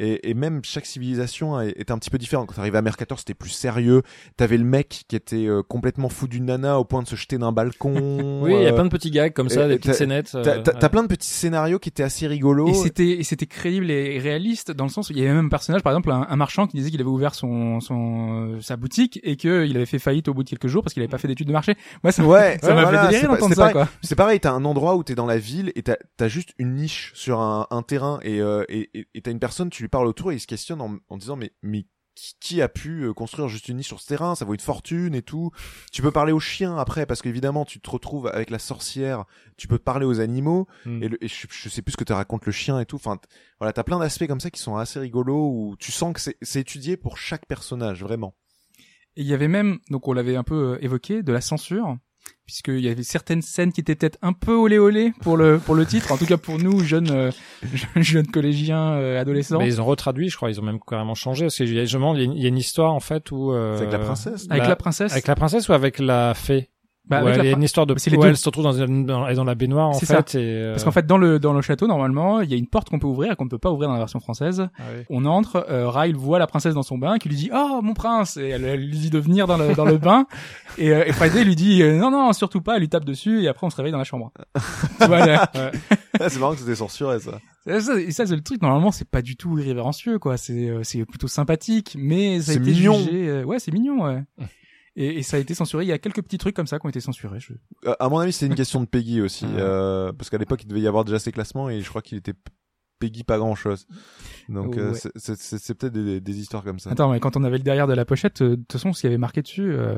Et, et même chaque civilisation a- était un petit peu différente. Quand t'arrivais à Mercator, c'était plus sérieux. T'avais le mec qui était euh, complètement fou d'une nana au point de se jeter d'un balcon. [laughs] Oui, il y a Euh, plein de petits gags comme ça, et- des et petites t'as- scénettes. T'as euh, ouais. plein de petits scénarios qui étaient assez rigolos. Et c'était et c'était crédible et réaliste dans le sens où il y avait même un personnage par exemple un, un marchand qui disait qu'il avait ouvert son son euh, sa boutique et que il avait fait faillite au bout de quelques jours parce qu'il avait pas fait d'études de marché. Moi ça Ouais, [laughs] ça m'a voilà, fait délirer d'entendre ça pareil. quoi. C'est pareil, t'as un endroit où t'es dans la ville et t'as as juste une niche sur un, un terrain et euh, et t'as une personne, tu lui parles autour et il se questionne en, en disant mais mais qui, a pu euh, construire juste une niche sur ce terrain? Ça vaut une fortune et tout. Tu peux parler aux chiens après parce qu'évidemment tu te retrouves avec la sorcière. Tu peux parler aux animaux Mm. et, le, et je, je sais plus ce que te raconte le chien et tout. Enfin voilà, t'as plein d'aspects comme ça qui sont assez rigolos où tu sens que c'est étudié pour chaque personnage vraiment. Et il y avait même donc on l'avait un peu euh, évoqué de la censure puisqu'il y avait certaines scènes qui étaient peut-être un peu olé olé pour le pour le titre en tout cas pour nous jeunes euh, [laughs] jeunes collégiens euh, adolescents. Mais ils ont retraduit, je crois, ils ont même carrément changé. Parce a, je me demande, il y a une- histoire en fait où euh, C'est avec la princesse. avec la- la princesse. Avec la princesse ou avec la fée? Bah, Ouais, Il y a une histoire de C'est les deux. se retrouve dans, une, dans, dans la baignoire en fait. Et, euh, Parce qu'en fait, dans le dans le château, normalement, il y a une porte qu'on peut ouvrir et qu'on ne peut pas ouvrir dans la version française. ah oui. On entre, euh, Ryle voit la princesse dans son bain, qui lui dit "Oh mon prince", et elle, elle lui dit de venir dans le dans le [laughs] bain. Et, euh, et Friday lui dit euh, "Non non, surtout pas." Elle lui tape dessus et après on se réveille dans la chambre. [laughs] tu vois, là, c'est marrant que c'était censuré ça. et ça, ça, c'est le truc. Normalement, c'est pas du tout irrévérencieux, quoi. C'est euh, c'est plutôt sympathique, mais ça a C'est été mignon. jugé. ouais, c'est mignon. Ouais. [laughs] Et, et ça a été censuré. Il y a quelques petits trucs comme ça qui ont été censurés. Je... Euh, à mon avis, c'est une question de Peggy aussi, euh, parce qu'à l'époque, il devait y avoir déjà ses classements et je crois qu'il était Peggy pas grand chose. Donc, euh, Ouais. c'est- peut-être des, des histoires comme ça. Attends, mais quand on avait le derrière de la pochette, euh, de toute façon, ce qui avait marqué dessus. Euh...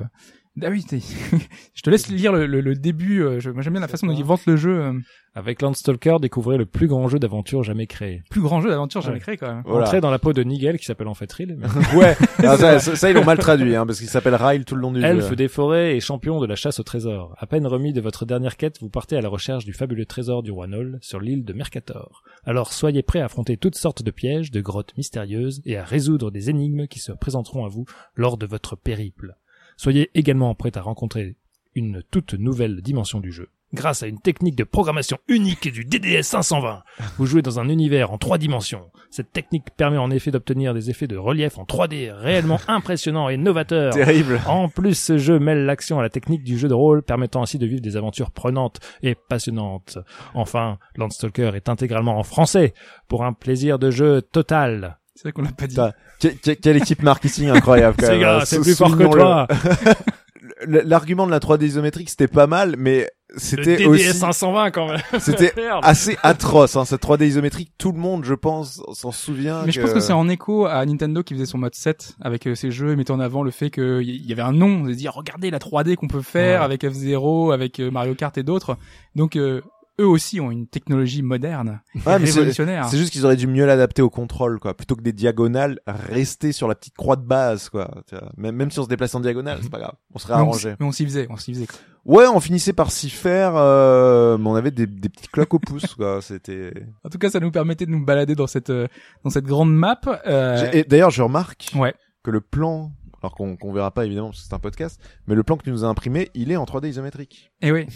Ah oui, t'es- [laughs] je te laisse lire le, le, le début. euh, je- Moi, j'aime bien la façon dont ils vantent le jeu. euh, Avec Landstalker, découvrez le plus grand jeu d'aventure jamais créé. plus grand jeu d'aventure jamais Ouais. créé quand même. Voilà. Entrez dans la peau de Nigel qui s'appelle en fait Rill. mais- [laughs] [laughs] Ouais, Ah, ça, ça, ça, ils l'ont mal traduit, hein, parce qu'il s'appelle Ryle tout le long du Elfe jeu. des forêts et champion de la chasse au trésor. À peine remis de votre dernière quête, vous partez à la recherche du fabuleux trésor du roi Nol sur l'île de Mercator. Alors soyez prêts à affronter toutes sortes de pièges, de grottes mystérieuses et à résoudre des énigmes qui se présenteront à vous lors de votre périple. Soyez également prêts à rencontrer une toute nouvelle dimension du jeu, Grâce à une technique de programmation unique du DDS 520, vous jouez dans un univers en trois dimensions. Cette technique permet en effet d'obtenir des effets de relief en 3D réellement [laughs] impressionnants et novateurs. Terrible. En plus, ce jeu mêle l'action à la technique du jeu de rôle, permettant ainsi de vivre des aventures prenantes et passionnantes. Enfin, Landstalker est intégralement en français, pour un plaisir de jeu total. C'est vrai qu'on l'a pas dit. Que- que- quelle équipe marketing incroyable quand [laughs] C'est même. hein. c'est plus fort que toi. [laughs] L'argument de la 3D isométrique c'était pas mal, mais c'était DDS aussi 520 quand même. [laughs] c'était assez atroce. Hein, cette 3D isométrique, tout le monde, je pense, s'en souvient. Mais je pense que c'est en écho à Nintendo qui faisait son mode 7 avec euh, ses jeux et mettant en avant le fait qu'il y avait un nom, de dire regardez la 3D qu'on peut faire Ouais. avec F-Zero, avec euh, Mario Kart et d'autres. Donc euh, eux aussi ont une technologie moderne, Ouais, révolutionnaire. C'est juste qu'ils auraient dû mieux l'adapter au contrôle, quoi. Plutôt que des diagonales, rester sur la petite croix de base, quoi. Même, même si on se déplace en diagonale, c'est pas grave. On serait arrangé. mais on s'y faisait, on s'y faisait. quoi. Ouais, on finissait par s'y faire, euh, mais on avait des, des petites cloques au pouce, quoi. [laughs] C'était. En tout cas, ça nous permettait de nous balader dans cette euh, dans cette grande map. Euh, Et d'ailleurs, je remarque Ouais. que le plan, alors qu'on qu'on verra pas évidemment parce que c'est un podcast, mais le plan que tu nous as imprimé, il est en 3D isométrique. Et oui.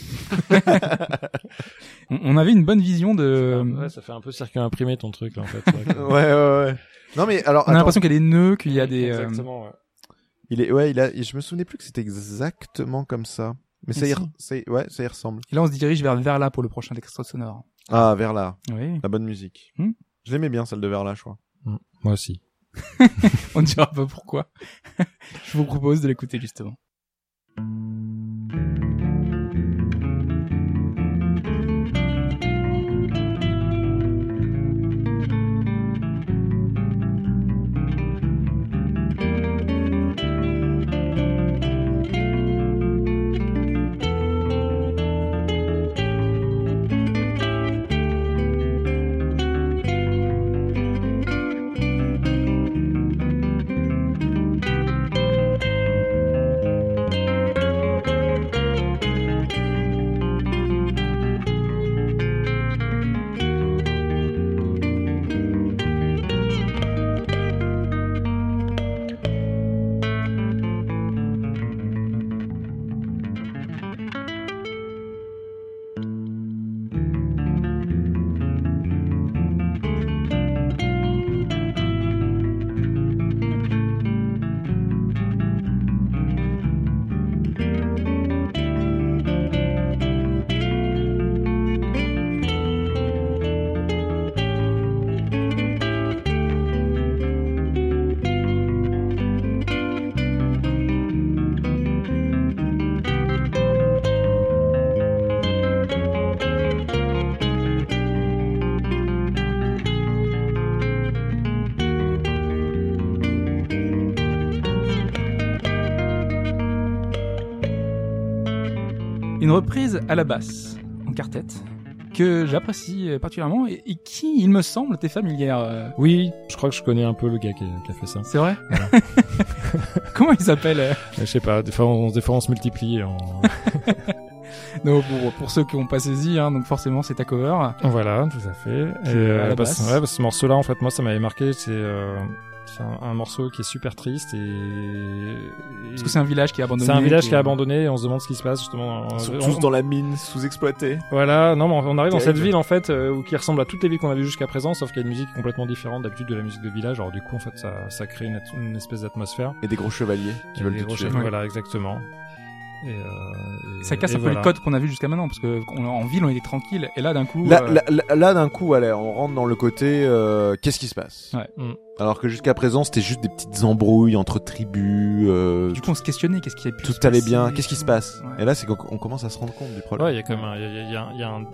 [laughs] on, avait une bonne vision de. Ouais, ça fait un peu circuit imprimé ton truc là en fait. [laughs] Ouais, ouais, ouais. Non mais alors, on a l'impression qu'il y a des nœuds, qu'il y a des. euh, Exactement. ouais. il est, ouais, il a, je me souvenais plus que c'était exactement comme ça. Mais ça y, ça y- ouais, ça y ressemble. Et là, on se dirige vers vers là pour le prochain extra sonore. Ah, vers là, Oui. la bonne musique. Hmm. Je l'aimais bien celle de vers là, je crois. Moi aussi. [laughs] On ne dira pas pourquoi. [laughs] Je vous propose de l'écouter justement. Une reprise à la basse, en quartet, que j'apprécie euh, particulièrement et, et qui, il me semble, t'est familière. euh, Oui, je crois que je connais un peu le gars qui, qui a fait ça. C'est vrai? [laughs] Comment il s'appelle euh? Je sais pas, des fois on, des fois on se multiplie. On... [laughs] Non, pour, pour ceux qui n'ont pas saisi, hein, donc forcément c'est ta cover. Voilà, tout à fait. Et, à la euh, bah, basse. ouais, bah, ce morceau-là, en fait, moi, ça m'avait marqué. C'est euh, un, un morceau qui est super triste et. Parce que c'est un village qui est abandonné. C'est un village qui est est- abandonné et on se demande ce qui se passe justement. Ils sont On- tous dans la mine, sous-exploités. Voilà, non, mais on arrive dans cette ville en fait euh, où qui ressemble à toutes les villes qu'on a vues jusqu'à présent, sauf qu'il y a une musique complètement différente d'habitude de la musique de village. Alors du coup, en fait, ça, ça crée une, une espèce d'atmosphère. Et des gros chevaliers qui Et veulent des te gros tuer. Voilà, exactement. Et, euh, et- Ça casse et un peu voilà. les codes qu'on a vu jusqu'à maintenant, parce que on- en ville on était tranquille, et là d'un coup. Là, euh, là, là- là, d'un coup, allez, on rentre dans le côté euh, qu'est-ce qui se passe? Ouais. Mm. Alors que jusqu'à présent, c'était juste des petites embrouilles entre tribus. euh, Du coup, on se questionnait qu'est-ce qui a pu tout se allait bien. Qu'est-ce qui se passe Ouais. Et là, c'est qu'on on commence à se rendre compte du problème. Ouais, il y a quand même un- il y a, il y a- il y a un-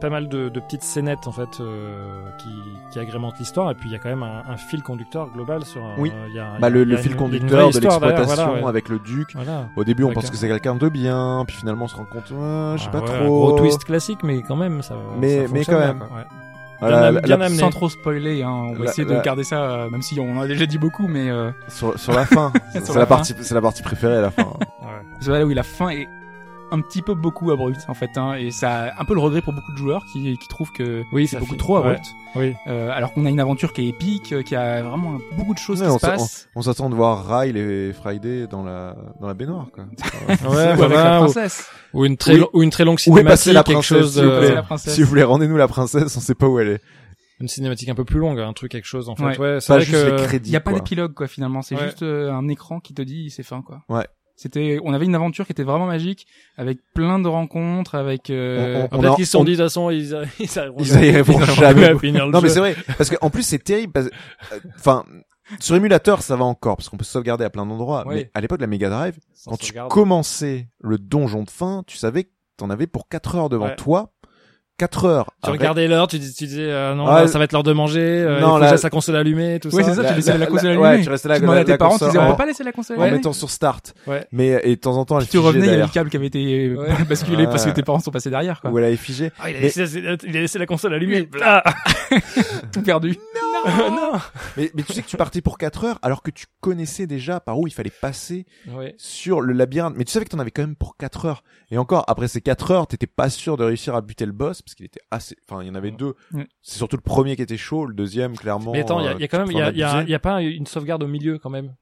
pas mal de, de petites scénettes en fait euh, qui, qui agrémentent l'histoire et puis il y a quand même un, un fil conducteur global sur un, Oui. il y a- Bah, il y le, a le fil il y a une conducteur de l'exploitation voilà, ouais. avec le duc. Voilà. Au début, on pense que c'est quelqu'un de bien, puis finalement, on se rend compte, ouais, je sais Ah pas ouais, un trop. Gros twist classique, mais quand même, ça. Mais- ça mais quand bien, même. quoi, ouais. Voilà, Bien bien la- amené. Sans trop spoiler, hein, on va La- essayer la- de garder ça, euh, même si on en a déjà dit beaucoup, mais euh, sur, sur la fin, [laughs] c'est la partie, c'est la partie préférée, la fin. Ouais. c'est là où la fin est un petit peu beaucoup abrupte en fait, hein, et ça a un peu le regret pour beaucoup de joueurs qui, qui trouvent que Oui, c'est beaucoup fait- trop ouais. abrupt, Oui. euh, alors qu'on a une aventure qui est épique, euh, qui a vraiment beaucoup de choses Ouais, qui on se passent. On s'attend de voir Ryle et Friday dans la, dans la baignoire, quoi. [laughs] Ouais, Ou avec la ou- princesse. Ou une très Oui. ou une très longue cinématique, la quelque chose s'il vous de plaît C'est la princesse. S'il vous plaît, rendez-nous la princesse, on sait pas où elle est. une cinématique un peu plus longue, un truc quelque chose en fait. Ouais. Ouais, c'est vrai que. Il y a pas d'épilogue quoi finalement, c'est Ouais. juste euh, un écran qui te dit c'est fin quoi. Ouais. C'était, on avait une aventure qui était vraiment magique, avec plein de rencontres, avec. euh, On- on- peut-être qu'ils se sont on- dit de toute façon ils a- [laughs] ils arriveront Ils arriveront jamais jamais. à finir le Non mais c'est vrai, parce qu'en plus c'est terrible. parce- euh, Enfin, sur émulateur ça va encore parce qu'on peut sauvegarder à plein d'endroits. Ouais. Mais à l'époque de la Mega Drive, Sans quand tu commençais le donjon de fin, tu savais que t'en avais pour 4 heures devant Ouais. toi. 4 heures. Tu regardais l'heure, tu, dis- tu disais euh, non, là, ça va être l'heure de manger, euh, Non, il faut que sa console allumée, tout Oui, ça. c'est ça, La- tu laissais la, la- console la- ouais, allumée. tu restais là, tu demandais la- à tes la parents, tu console disais on en- peut pas laisser la console en allumée. mettant sur start. Ouais. Mais et de temps en temps elle Puis tu revenais, il y avait le câble qui avait été Ouais. [laughs] basculé parce que tes parents sont passés derrière quoi. Ou elle avait figé. Ah, il a, Mais- laissé, il a laissé la console allumée. Ah. [laughs] Tout perdu. [laughs] non. Mais, mais tu sais que tu partais pour 4 heures alors que tu connaissais déjà par où il fallait passer Ouais. sur le labyrinthe. Mais tu savais que t'en avais quand même pour 4 heures. Et encore, après ces 4 heures, t'étais pas sûr de réussir à buter le boss parce qu'il était assez, enfin, il y en avait deux. Ouais. C'est surtout le premier qui était chaud, le deuxième, clairement. Mais attends, il y a, il y a euh, quand même, il y a, y a, abuser. il y a pas une sauvegarde au milieu quand même.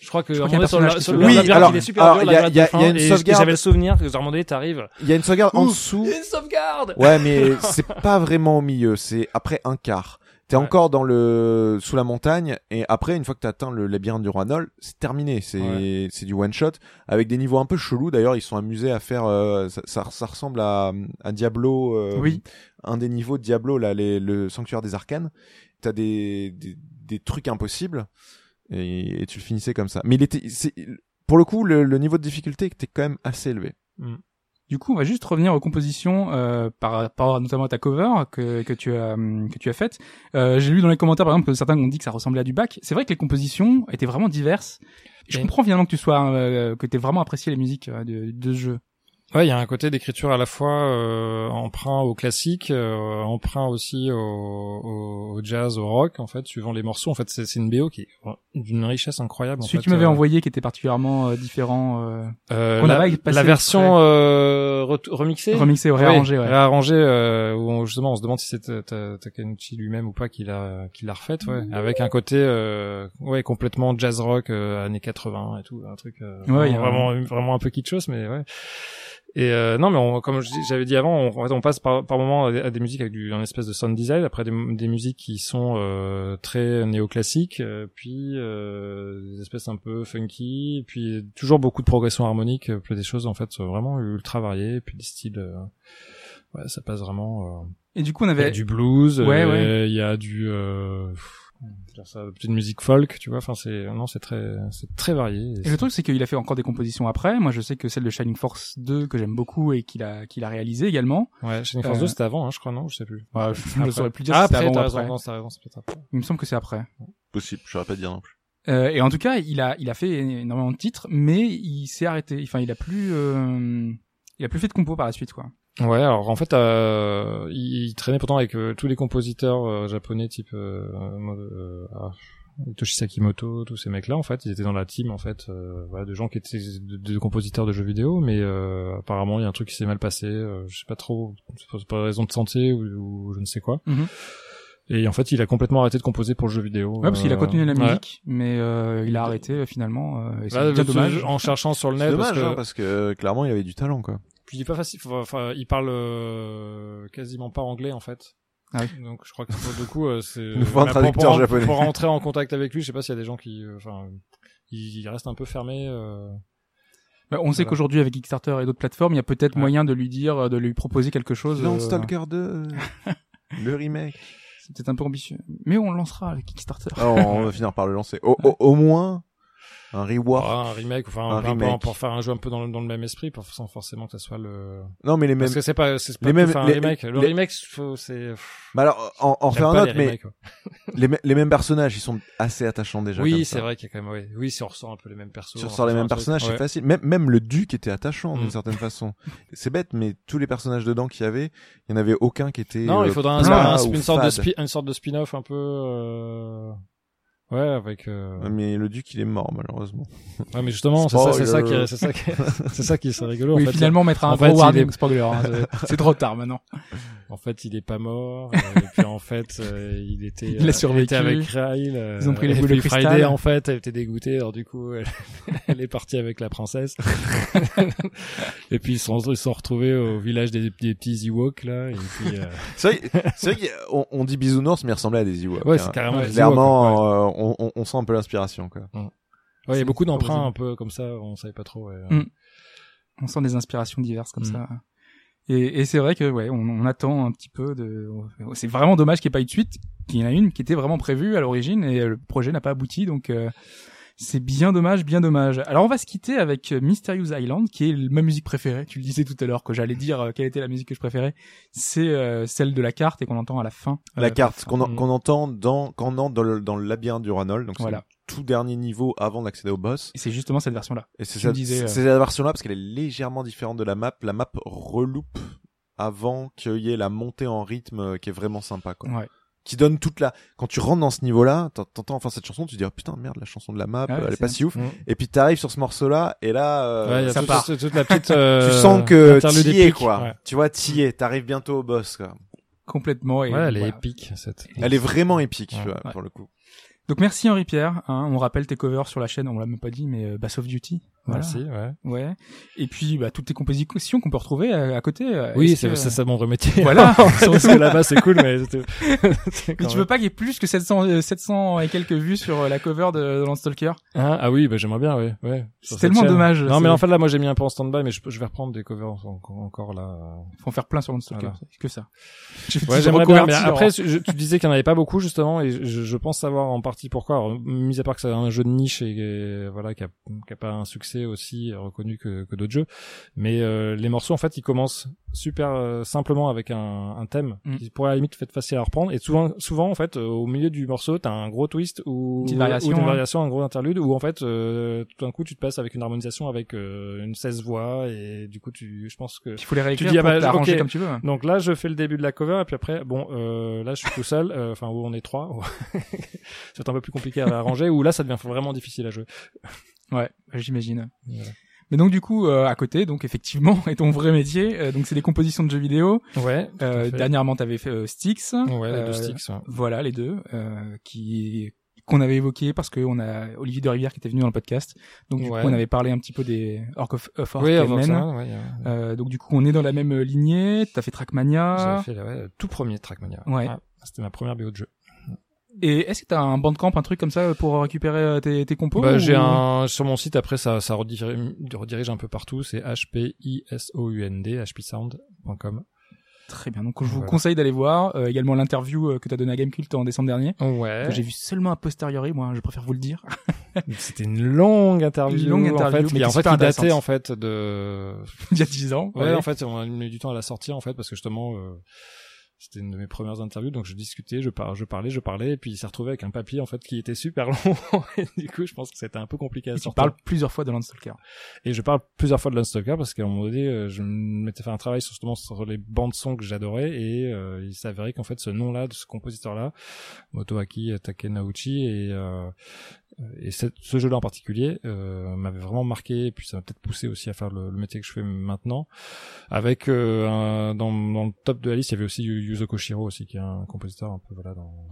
Je crois que Je crois y a sur sur le Oui, alors- il est super alors, dur, il y a- y a- y a une sauvegarde. J'avais le souvenir que donné, t'arrives. Il y a une sauvegarde en dessous. Une sauvegarde. Ouais, mais c'est pas vraiment au milieu, c'est après un quart. T'es Ouais. encore dans le sous la montagne et après une fois que t'as atteint le labyrinthe du roi Nol, c'est terminé, c'est Ouais. c'est du one shot avec des niveaux un peu chelous d'ailleurs, ils sont amusés à faire euh, ça, ça, ça ressemble à, à Diablo euh, Oui. un des niveaux de Diablo là les, le sanctuaire des arcanes. T'as des, des des trucs impossibles et, et tu le finissais comme ça. Mais il était pour le coup le, le niveau de difficulté était quand même assez élevé. Du coup, on va juste revenir aux compositions euh, par rapport notamment à ta cover que, que tu as hum, que tu as faite. Euh, J'ai lu dans les commentaires par exemple que certains ont dit que ça ressemblait à du bac. C'est vrai que les compositions étaient vraiment diverses. Je comprends finalement que tu sois euh, que tu vraiment apprécié les musiques euh, de, de ce jeu. Ouais, il y a un côté d'écriture à la fois euh, emprunt au classique, euh, emprunt aussi au, au, au jazz, au rock, en fait, suivant les morceaux. En fait, c'est une BO qui est d'une richesse incroyable. en Celui que fait, tu m'avais euh, envoyé qui était particulièrement euh, différent, euh, euh, qu'on la, la version euh, ret- remixée? remixé, Ouais, réarrangé. Ouais. réarrangé, euh, où on- justement on se demande si c'est Ta- Ta- Takeuchi lui-même ou pas qui l'a qui l'a refaite, ouais, avec un côté euh, ouais complètement jazz rock euh, années 80 et tout, un truc euh, Ouais, vraiment vraiment un peu kitschos, mais ouais. Et euh, non, mais on, comme j'avais dit avant, on, en fait, on passe par, par moment à des, musiques avec du, un espèce de sound design, après des, des musiques qui sont euh, très néoclassiques, euh, puis euh, des espèces un peu funky, puis toujours beaucoup de progression harmonique, euh, puis des choses en fait vraiment ultra variées, puis des styles, euh, ouais, ça passe vraiment. euh, Et du coup, on il y a avait du blues, Ouais, euh, ouais. il y a du euh, ça, petite musique folk, tu vois. Enfin, c'est non, c'est très, c'est très varié. Et le truc, c'est qu'il a fait encore des compositions après. Moi, je sais que celle de Shining Force 2, que j'aime beaucoup et qu'il a, qu'il a réalisé également. Ouais, Shining Force Euh, 2, c'était avant, hein, je crois, non, je sais plus. Ouais, [laughs] je ne saurais plus dire Ah, si c'était après, avant après. raison, non, raison, c'est peut-être après. Il me semble que c'est après. Possible, je saurais pas dire non plus. Euh, et en tout cas, il a, il a fait énormément de titres, mais il s'est arrêté. Enfin, il a plus, euh, il a plus fait de compos par la suite, quoi. Ouais, alors en fait, euh, il, il traînait pourtant avec euh, tous les compositeurs euh, japonais, type euh, euh, ah, Toshi Sakimoto, tous ces mecs-là. En fait, ils étaient dans la team, en fait, euh, voilà, de gens qui étaient de, de compositeurs de jeux vidéo, mais euh, apparemment, il y a un truc qui s'est mal passé. euh, je sais pas trop, c'est pas, raison de santé ou, ou je ne sais quoi. Mhm. Et en fait, il a complètement arrêté de composer pour le jeu vidéo. Ouais, parce qu'il a continué la ouais. musique, mais euh, il a arrêté finalement. Euh, et c'est dommage. En cherchant sur le net, dommage, parce que, hein, parce que euh, clairement il avait du talent quoi. Puis il est pas facile. Enfin, il parle euh, quasiment pas anglais en fait. Ah oui. Donc je crois que pour du coup, euh, c'est. [laughs] nous faut un Mais traducteur pour, japonais. Pour rentrer en contact avec lui, je sais pas s'il y a des gens qui, euh, enfin, il, il reste un peu fermé. Euh... Bah, on sait Voilà. qu'aujourd'hui, avec Kickstarter et d'autres plateformes, il y a peut-être Ouais. moyen de lui dire, euh, de lui proposer quelque chose. euh, Landstalker 2, [laughs] le remake. c'est peut-être un peu ambitieux, mais on le lancera avec Kickstarter. Ah, on va finir par le lancer. Au, au, au moins un reward. un remake, enfin, Un remake. pour faire un jeu un peu dans le, dans le même esprit, pour, sans forcément que ça soit le. Non mais les mêmes. Parce que c'est pas, c'est pas les mêmes- un les- remake. Le les- remake, c'est. Bah alors en, en faire un autre, [laughs] les mais les, les mêmes personnages, ils sont assez attachants déjà. Oui, c'est vrai qu'il y a quand même, ouais. oui, si on ressort un peu les mêmes persos. Tu on ressors les ressort mêmes personnages, c'est facile. Même, même le duc était attachant d'une Mm. certaine façon. [laughs] C'est bête, mais tous les personnages dedans qu'il y avait, il y en avait aucun qui était. Non, euh, il faudra un- ou une sorte de fade. spi- une sorte de spin-off un peu. Ouais, avec. Euh... Mais le duc, il est mort malheureusement. Ouais, mais justement, c'est ça, c'est ça qui, c'est ça qui, c'est ça qui serait rigolo. oui, en fait. finalement, on mettra un en gros fait, warning est- spoiler. hein, c'est trop tard maintenant. En fait, il est pas mort. euh, et puis en fait, euh, il était, Il a euh, survécu. était avec Ryle. euh, Ils ont pris les boules de cristal. Friday, en fait, elle était dégoûtée. Alors du coup, elle, [laughs] elle est partie avec la princesse. et puis ils sont, ils sont retrouvés au village des, des petits Ewoks là. Et puis, euh, [laughs] C'est vrai, c'est vrai qu'on on dit bisounours, mais il ressemblait à des Ewoks. ouais, hein. c'est carrément. Ouais, des Ewoks, ouais. Clairement, euh, on, on, on sent un peu l'inspiration, quoi. Ouais, il y a beaucoup d'emprunts un peu comme ça. On savait pas trop. ouais. Mm. On sent des inspirations diverses comme Mm. ça. Et, et c'est vrai que ouais, on, on attend un petit peu de. C'est vraiment dommage qu'il n'y ait pas eu de suite. Qu'il y en a une qui était vraiment prévue à l'origine et le projet n'a pas abouti. Donc euh, c'est bien dommage, bien dommage. Alors on va se quitter avec euh, Mysterious Island, qui est ma musique préférée. Tu le disais tout à l'heure que j'allais dire euh, quelle était la musique que je préférais. C'est euh, celle de la carte et qu'on entend à la fin. La Euh, carte qu'on en- Mm. qu'on entend dans, quand on entre dans le, dans le labyrinthe du Ranol, donc c'est Voilà. le tout dernier niveau avant d'accéder au boss. Et c'est justement cette version-là. Et c'est cette, disais, euh, c'est cette version-là parce qu'elle est légèrement différente de la map. La map reloupe avant qu'il y ait la montée en rythme qui est vraiment sympa, quoi. Ouais. Qui donne toute la, quand tu rentres dans ce niveau-là, t'ent- t'entends enfin cette chanson, tu te dis, oh putain, merde, la chanson de la map, Ah ouais, elle est pas si ouf. Mm. Et puis t'arrives sur ce morceau-là, et là, euh, Ouais, il y a ça toute, part. toute- toute la petite. euh, [laughs] tu sens que t'y es, quoi. Ouais. Tu vois, t'y es, t'arrives bientôt au boss, quoi. Complètement. Et Ouais, elle est voilà. épique cette. Elle est vraiment épique, tu vois, Ouais. pour le coup. Donc merci Henri Pierre. Hein, on rappelle tes covers sur la chaîne. On l'a même pas dit, mais euh, Bass of Duty. Voilà. Merci. Ouais. Ouais. Et puis bah, toutes tes compositions qu'on peut retrouver à, à côté. euh, Oui, c'est que- ça mon vrai métier. Voilà. Parce que là-bas c'est cool, mais [laughs] Mais tu même- veux pas qu'il y ait plus que 700, euh, 700 et quelques vues sur euh, la cover de, de Landstalker? Hein ah oui, bah j'aimerais bien, oui. Ouais. C'est tellement chaîne. dommage, Non, mais en fait là, moi j'ai mis un peu en stand-by, mais je, je vais reprendre des covers encore, là. Faut en faire plein sur Landstalker. Voilà. Que ça. Ouais, j'aimerais bien. Mais après, je- tu disais qu'il n'y en avait pas beaucoup justement, et je, je pense savoir en partie pourquoi. Alors, mis à part que c'est un jeu de niche et, et voilà, qui a, qui a pas un succès aussi reconnu que, que d'autres jeux, mais euh, les morceaux en fait, ils commencent super euh, simplement avec un, un thème Mm. qui pourrait à la limite être facile à reprendre. Et souvent, souvent en fait, euh, au milieu du morceau, t'as un gros twist ou Une variation, ou une hein. variation, un gros interlude, où en fait, euh, tout d'un coup, tu te passes avec une harmonisation avec euh, une 16 voix, et du coup, tu, je pense que Il faut les réécrire dis, ah pour bah, l'arranger ok. comme tu veux. hein. donc là, je fais le début de la cover et puis après, bon, euh, là, je suis tout seul. euh, Enfin, où on est trois, [laughs] c'est un peu plus compliqué à [laughs] arranger. Où là, ça devient vraiment difficile à jouer. Ouais, j'imagine. Voilà. Mais donc du coup, euh, à côté, donc effectivement, [laughs] est ton vrai métier. euh, donc c'est des compositions de jeux vidéo. Ouais. Euh, fait. dernièrement, t'avais fait euh, Styx. Ouais, les Euh, deux sticks. ouais. Voilà les deux euh, qui qu'on avait évoqué parce qu'on a Olivier de Rivière qui était venu dans le podcast. Donc du Ouais. coup, on avait parlé un petit peu des Orc of, of Orc Oui, avant ça, ouais, euh, Euh, donc du coup, on est dans la même lignée. T'as fait Trackmania. j'avais fait ouais, le tout premier Trackmania. Ouais. C'était ma première BO de jeu. Et est-ce que t'as un bandcamp, un truc comme ça pour récupérer euh, tes, tes compos Bah, ou- j'ai un sur mon site après ça ça redirige, redirige un peu partout. C'est h p i s o u n d hpsound.com. Très bien. Donc je vous Voilà. conseille d'aller voir euh, également l'interview euh, que t'as donné à Gamecult en décembre dernier. Ouais. Que j'ai vu seulement a posteriori, moi, je préfère vous le dire. [laughs] C'était une longue interview. Une longue interview, en mais fait, qui, qui en fait, qui datait en fait de [laughs] Il y a 10 ans. Ouais, en fait, on a mis du temps à la sortir en fait parce que justement euh, c'était une de mes premières interviews donc je discutais, je, par... je parlais, je parlais et puis il s'est retrouvé avec un papier en fait qui était super long [laughs] et du coup je pense que c'était un peu compliqué à Et tu sortir. parles plusieurs fois de Landstalker. Et je parle plusieurs fois de Landstalker parce qu'à un moment donné euh, je m'étais fait un travail sur, justement sur les bandes son que j'adorais et euh, il s'avérait qu'en fait ce nom-là de ce compositeur-là, Motoaki Takenauchi et euh, et cette- ce jeu-là en particulier euh, m'avait vraiment marqué et puis ça m'a peut-être poussé aussi à faire le, le métier que je fais maintenant avec euh, un- dans, dans le top de la liste il y avait aussi Yu- Yuzo Koshiro aussi qui est un compositeur un peu voilà dans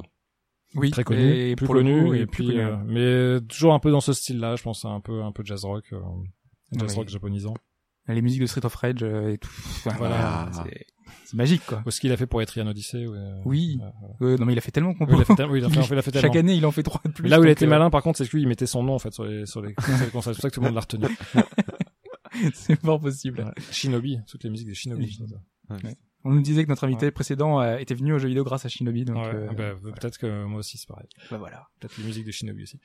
Oui. très connu et plus pour connu coup, et puis connu, euh, mais toujours un peu dans ce style-là je pense un peu un peu jazz rock euh, jazz rock japonisant Les musiques de Street of Rage euh, et tout. Enfin, [laughs] Voilà. C'est magique, quoi. ou ce qu'il a fait pour Etrian Odyssey ouais, Oui. Euh, non, mais il a fait tellement qu'on Oui, il a fait tellement- oui, il a fait- il a fait [laughs] Chaque année, il en fait trois de plus. Mais là où il été euh, malin par contre c'est que lui il mettait son nom en fait sur les sur les, sur les consoles c'est pour ça que tout le monde l'a retenu [laughs] c'est fort possible. Ouais. Shinobi toutes les musiques des Shinobi. On nous disait que notre invité précédent euh, était venu aux jeux vidéo grâce à Shinobi, donc Ouais, euh, bah, peut-être que moi aussi c'est pareil bah voilà. peut-être les musiques de Shinobi aussi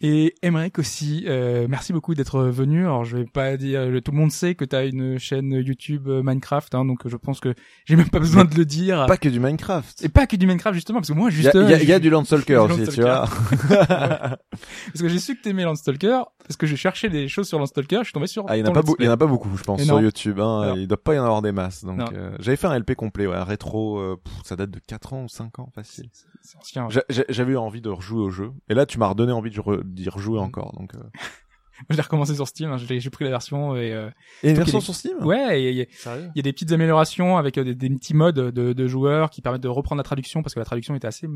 Et Emmerich aussi, euh, merci beaucoup d'être venu. Alors je vais pas dire, tout le monde sait que tu as une chaîne YouTube euh, Minecraft, hein, donc je pense que j'ai même pas besoin de le dire. Pas que du Minecraft. Et pas que du Minecraft justement, parce que moi juste, il y a- y du Landstalker aussi, tu vois. [laughs] parce que j'ai su que t'aimais Landstalker, parce que j'ai cherché des choses sur Landstalker, je suis tombé sur. Ah, il y en a pas, let's beau- il y en play. a pas beaucoup, je pense, Et sur non. YouTube. Hein. Il doit pas y en avoir des masses. Donc, euh, j'avais fait un LP complet, ouais, rétro. euh, pff, ça date de 4 ans ou 5 ans, facile. C'est ancien. J'a- j'a- J'avais eu envie de rejouer au jeu. Et là, tu m'as redonné envie re- d'y rejouer Mm. encore. Donc, euh, [laughs] je l'ai recommencé sur Steam. hein, J'ai pris la version et euh, Et une version qu'il sur Steam? Ouais, il y a des petites améliorations avec euh, des, des petits modes de, de joueurs qui permettent de reprendre la traduction parce que la traduction était assez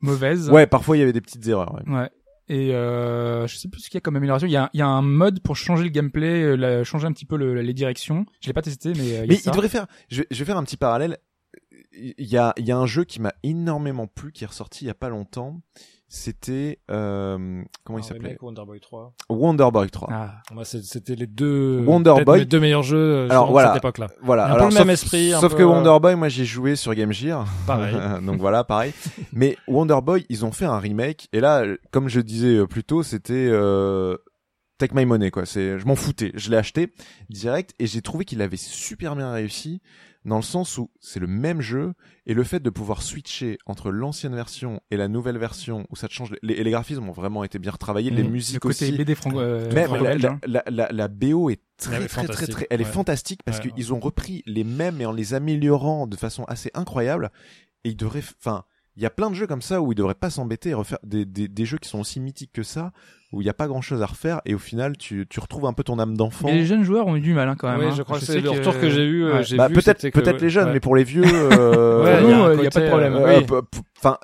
mauvaise. Ouais, parfois il y avait des petites erreurs. ouais. Ouais. Et euh, je sais plus ce qu'il y a comme amélioration. Il y a, il y a un mode pour changer le gameplay, euh, la- changer un petit peu le- les directions. Je l'ai pas testé, mais euh, il Mais ça. il devrait faire. Je, vais- je vais faire un petit parallèle. Il y a, il y a un jeu qui m'a énormément plu, qui est ressorti il y a pas longtemps. C'était euh, comment il s'appelait remake Wonder Boy 3. Wonder Boy 3. Ah. C'était les deux. Wonder peut-être Boy. mes deux meilleurs jeux euh, Alors, voilà. cette époque-là. Voilà. Un peu le sauf, même esprit, un sauf peu, que euh, Wonder Boy, moi j'ai joué sur Game Gear. Pareil. [laughs] Donc voilà, pareil. Mais Wonder Boy, ils ont fait un remake. Et là, comme je disais euh, plus tôt, c'était euh, Take My Money quoi. C'est, je m'en foutais. Je l'ai acheté direct et j'ai trouvé qu'il avait super bien réussi dans le sens où c'est le même jeu et le fait de pouvoir switcher entre l'ancienne version et la nouvelle version où ça te change les, et les graphismes ont vraiment été bien retravaillés, les le musiques côté aussi. BD euh, Même la, la, hein. la, la, la BO est très est très très fantastique, très, elle est fantastique parce Ouais. qu'ils ont repris les mêmes et en les améliorant de façon assez incroyable. Et ils devraient, enfin, il y a plein de jeux comme ça où ils devraient pas s'embêter et refaire des, des, des jeux qui sont aussi mythiques que ça, où il y a pas grand chose à refaire et au final tu, tu retrouves un peu ton âme d'enfant. Mais les jeunes joueurs ont eu du mal hein, quand même. Oui, hein. je crois que c'est le retour que j'ai eu. euh, ouais. Bah, peut-être que- peut-être les jeunes, ouais. mais pour les vieux, euh, [laughs] Ouais, il y il y a pas de problème. euh, euh, enfin,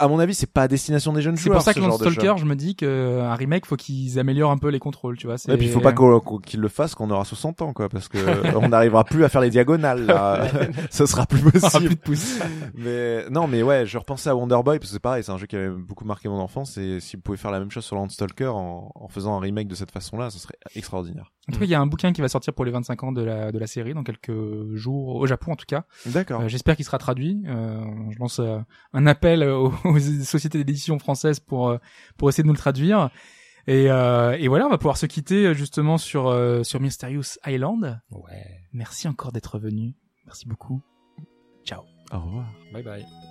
à mon avis, c'est pas à destination des jeunes C'est joueurs. pour ça que dans. Stalker, je me dis qu'un remake, faut qu'ils améliorent un peu les contrôles, tu vois. Et puis il faut pas qu'on- qu'on- qu'il le fasse quand on aura 60 ans, quoi, parce que [laughs] on n'arrivera plus à faire les diagonales. Là. [laughs] [laughs] Ce sera plus aura plus possible. de pouces. Mais non, mais ouais, je repensais à Wonder Boy parce que c'est pareil, c'est un jeu qui avait beaucoup marqué mon enfance. Et si vous pouvez faire la même chose sur Landstalker en, en faisant un remake de cette façon-là, ce serait extraordinaire. En tout cas, il y a un bouquin qui va sortir pour les 25 ans de la, de la série dans quelques jours, au Japon en tout cas. D'accord. Euh, J'espère qu'il sera traduit. Euh, je lance euh, un appel [laughs] aux, aux sociétés d'édition françaises pour, pour essayer de nous le traduire. Et, euh, et voilà, on va pouvoir se quitter justement sur, euh, sur Mysterious Island. Ouais. Merci encore d'être venu. Merci beaucoup. Ciao. Au revoir. Bye bye.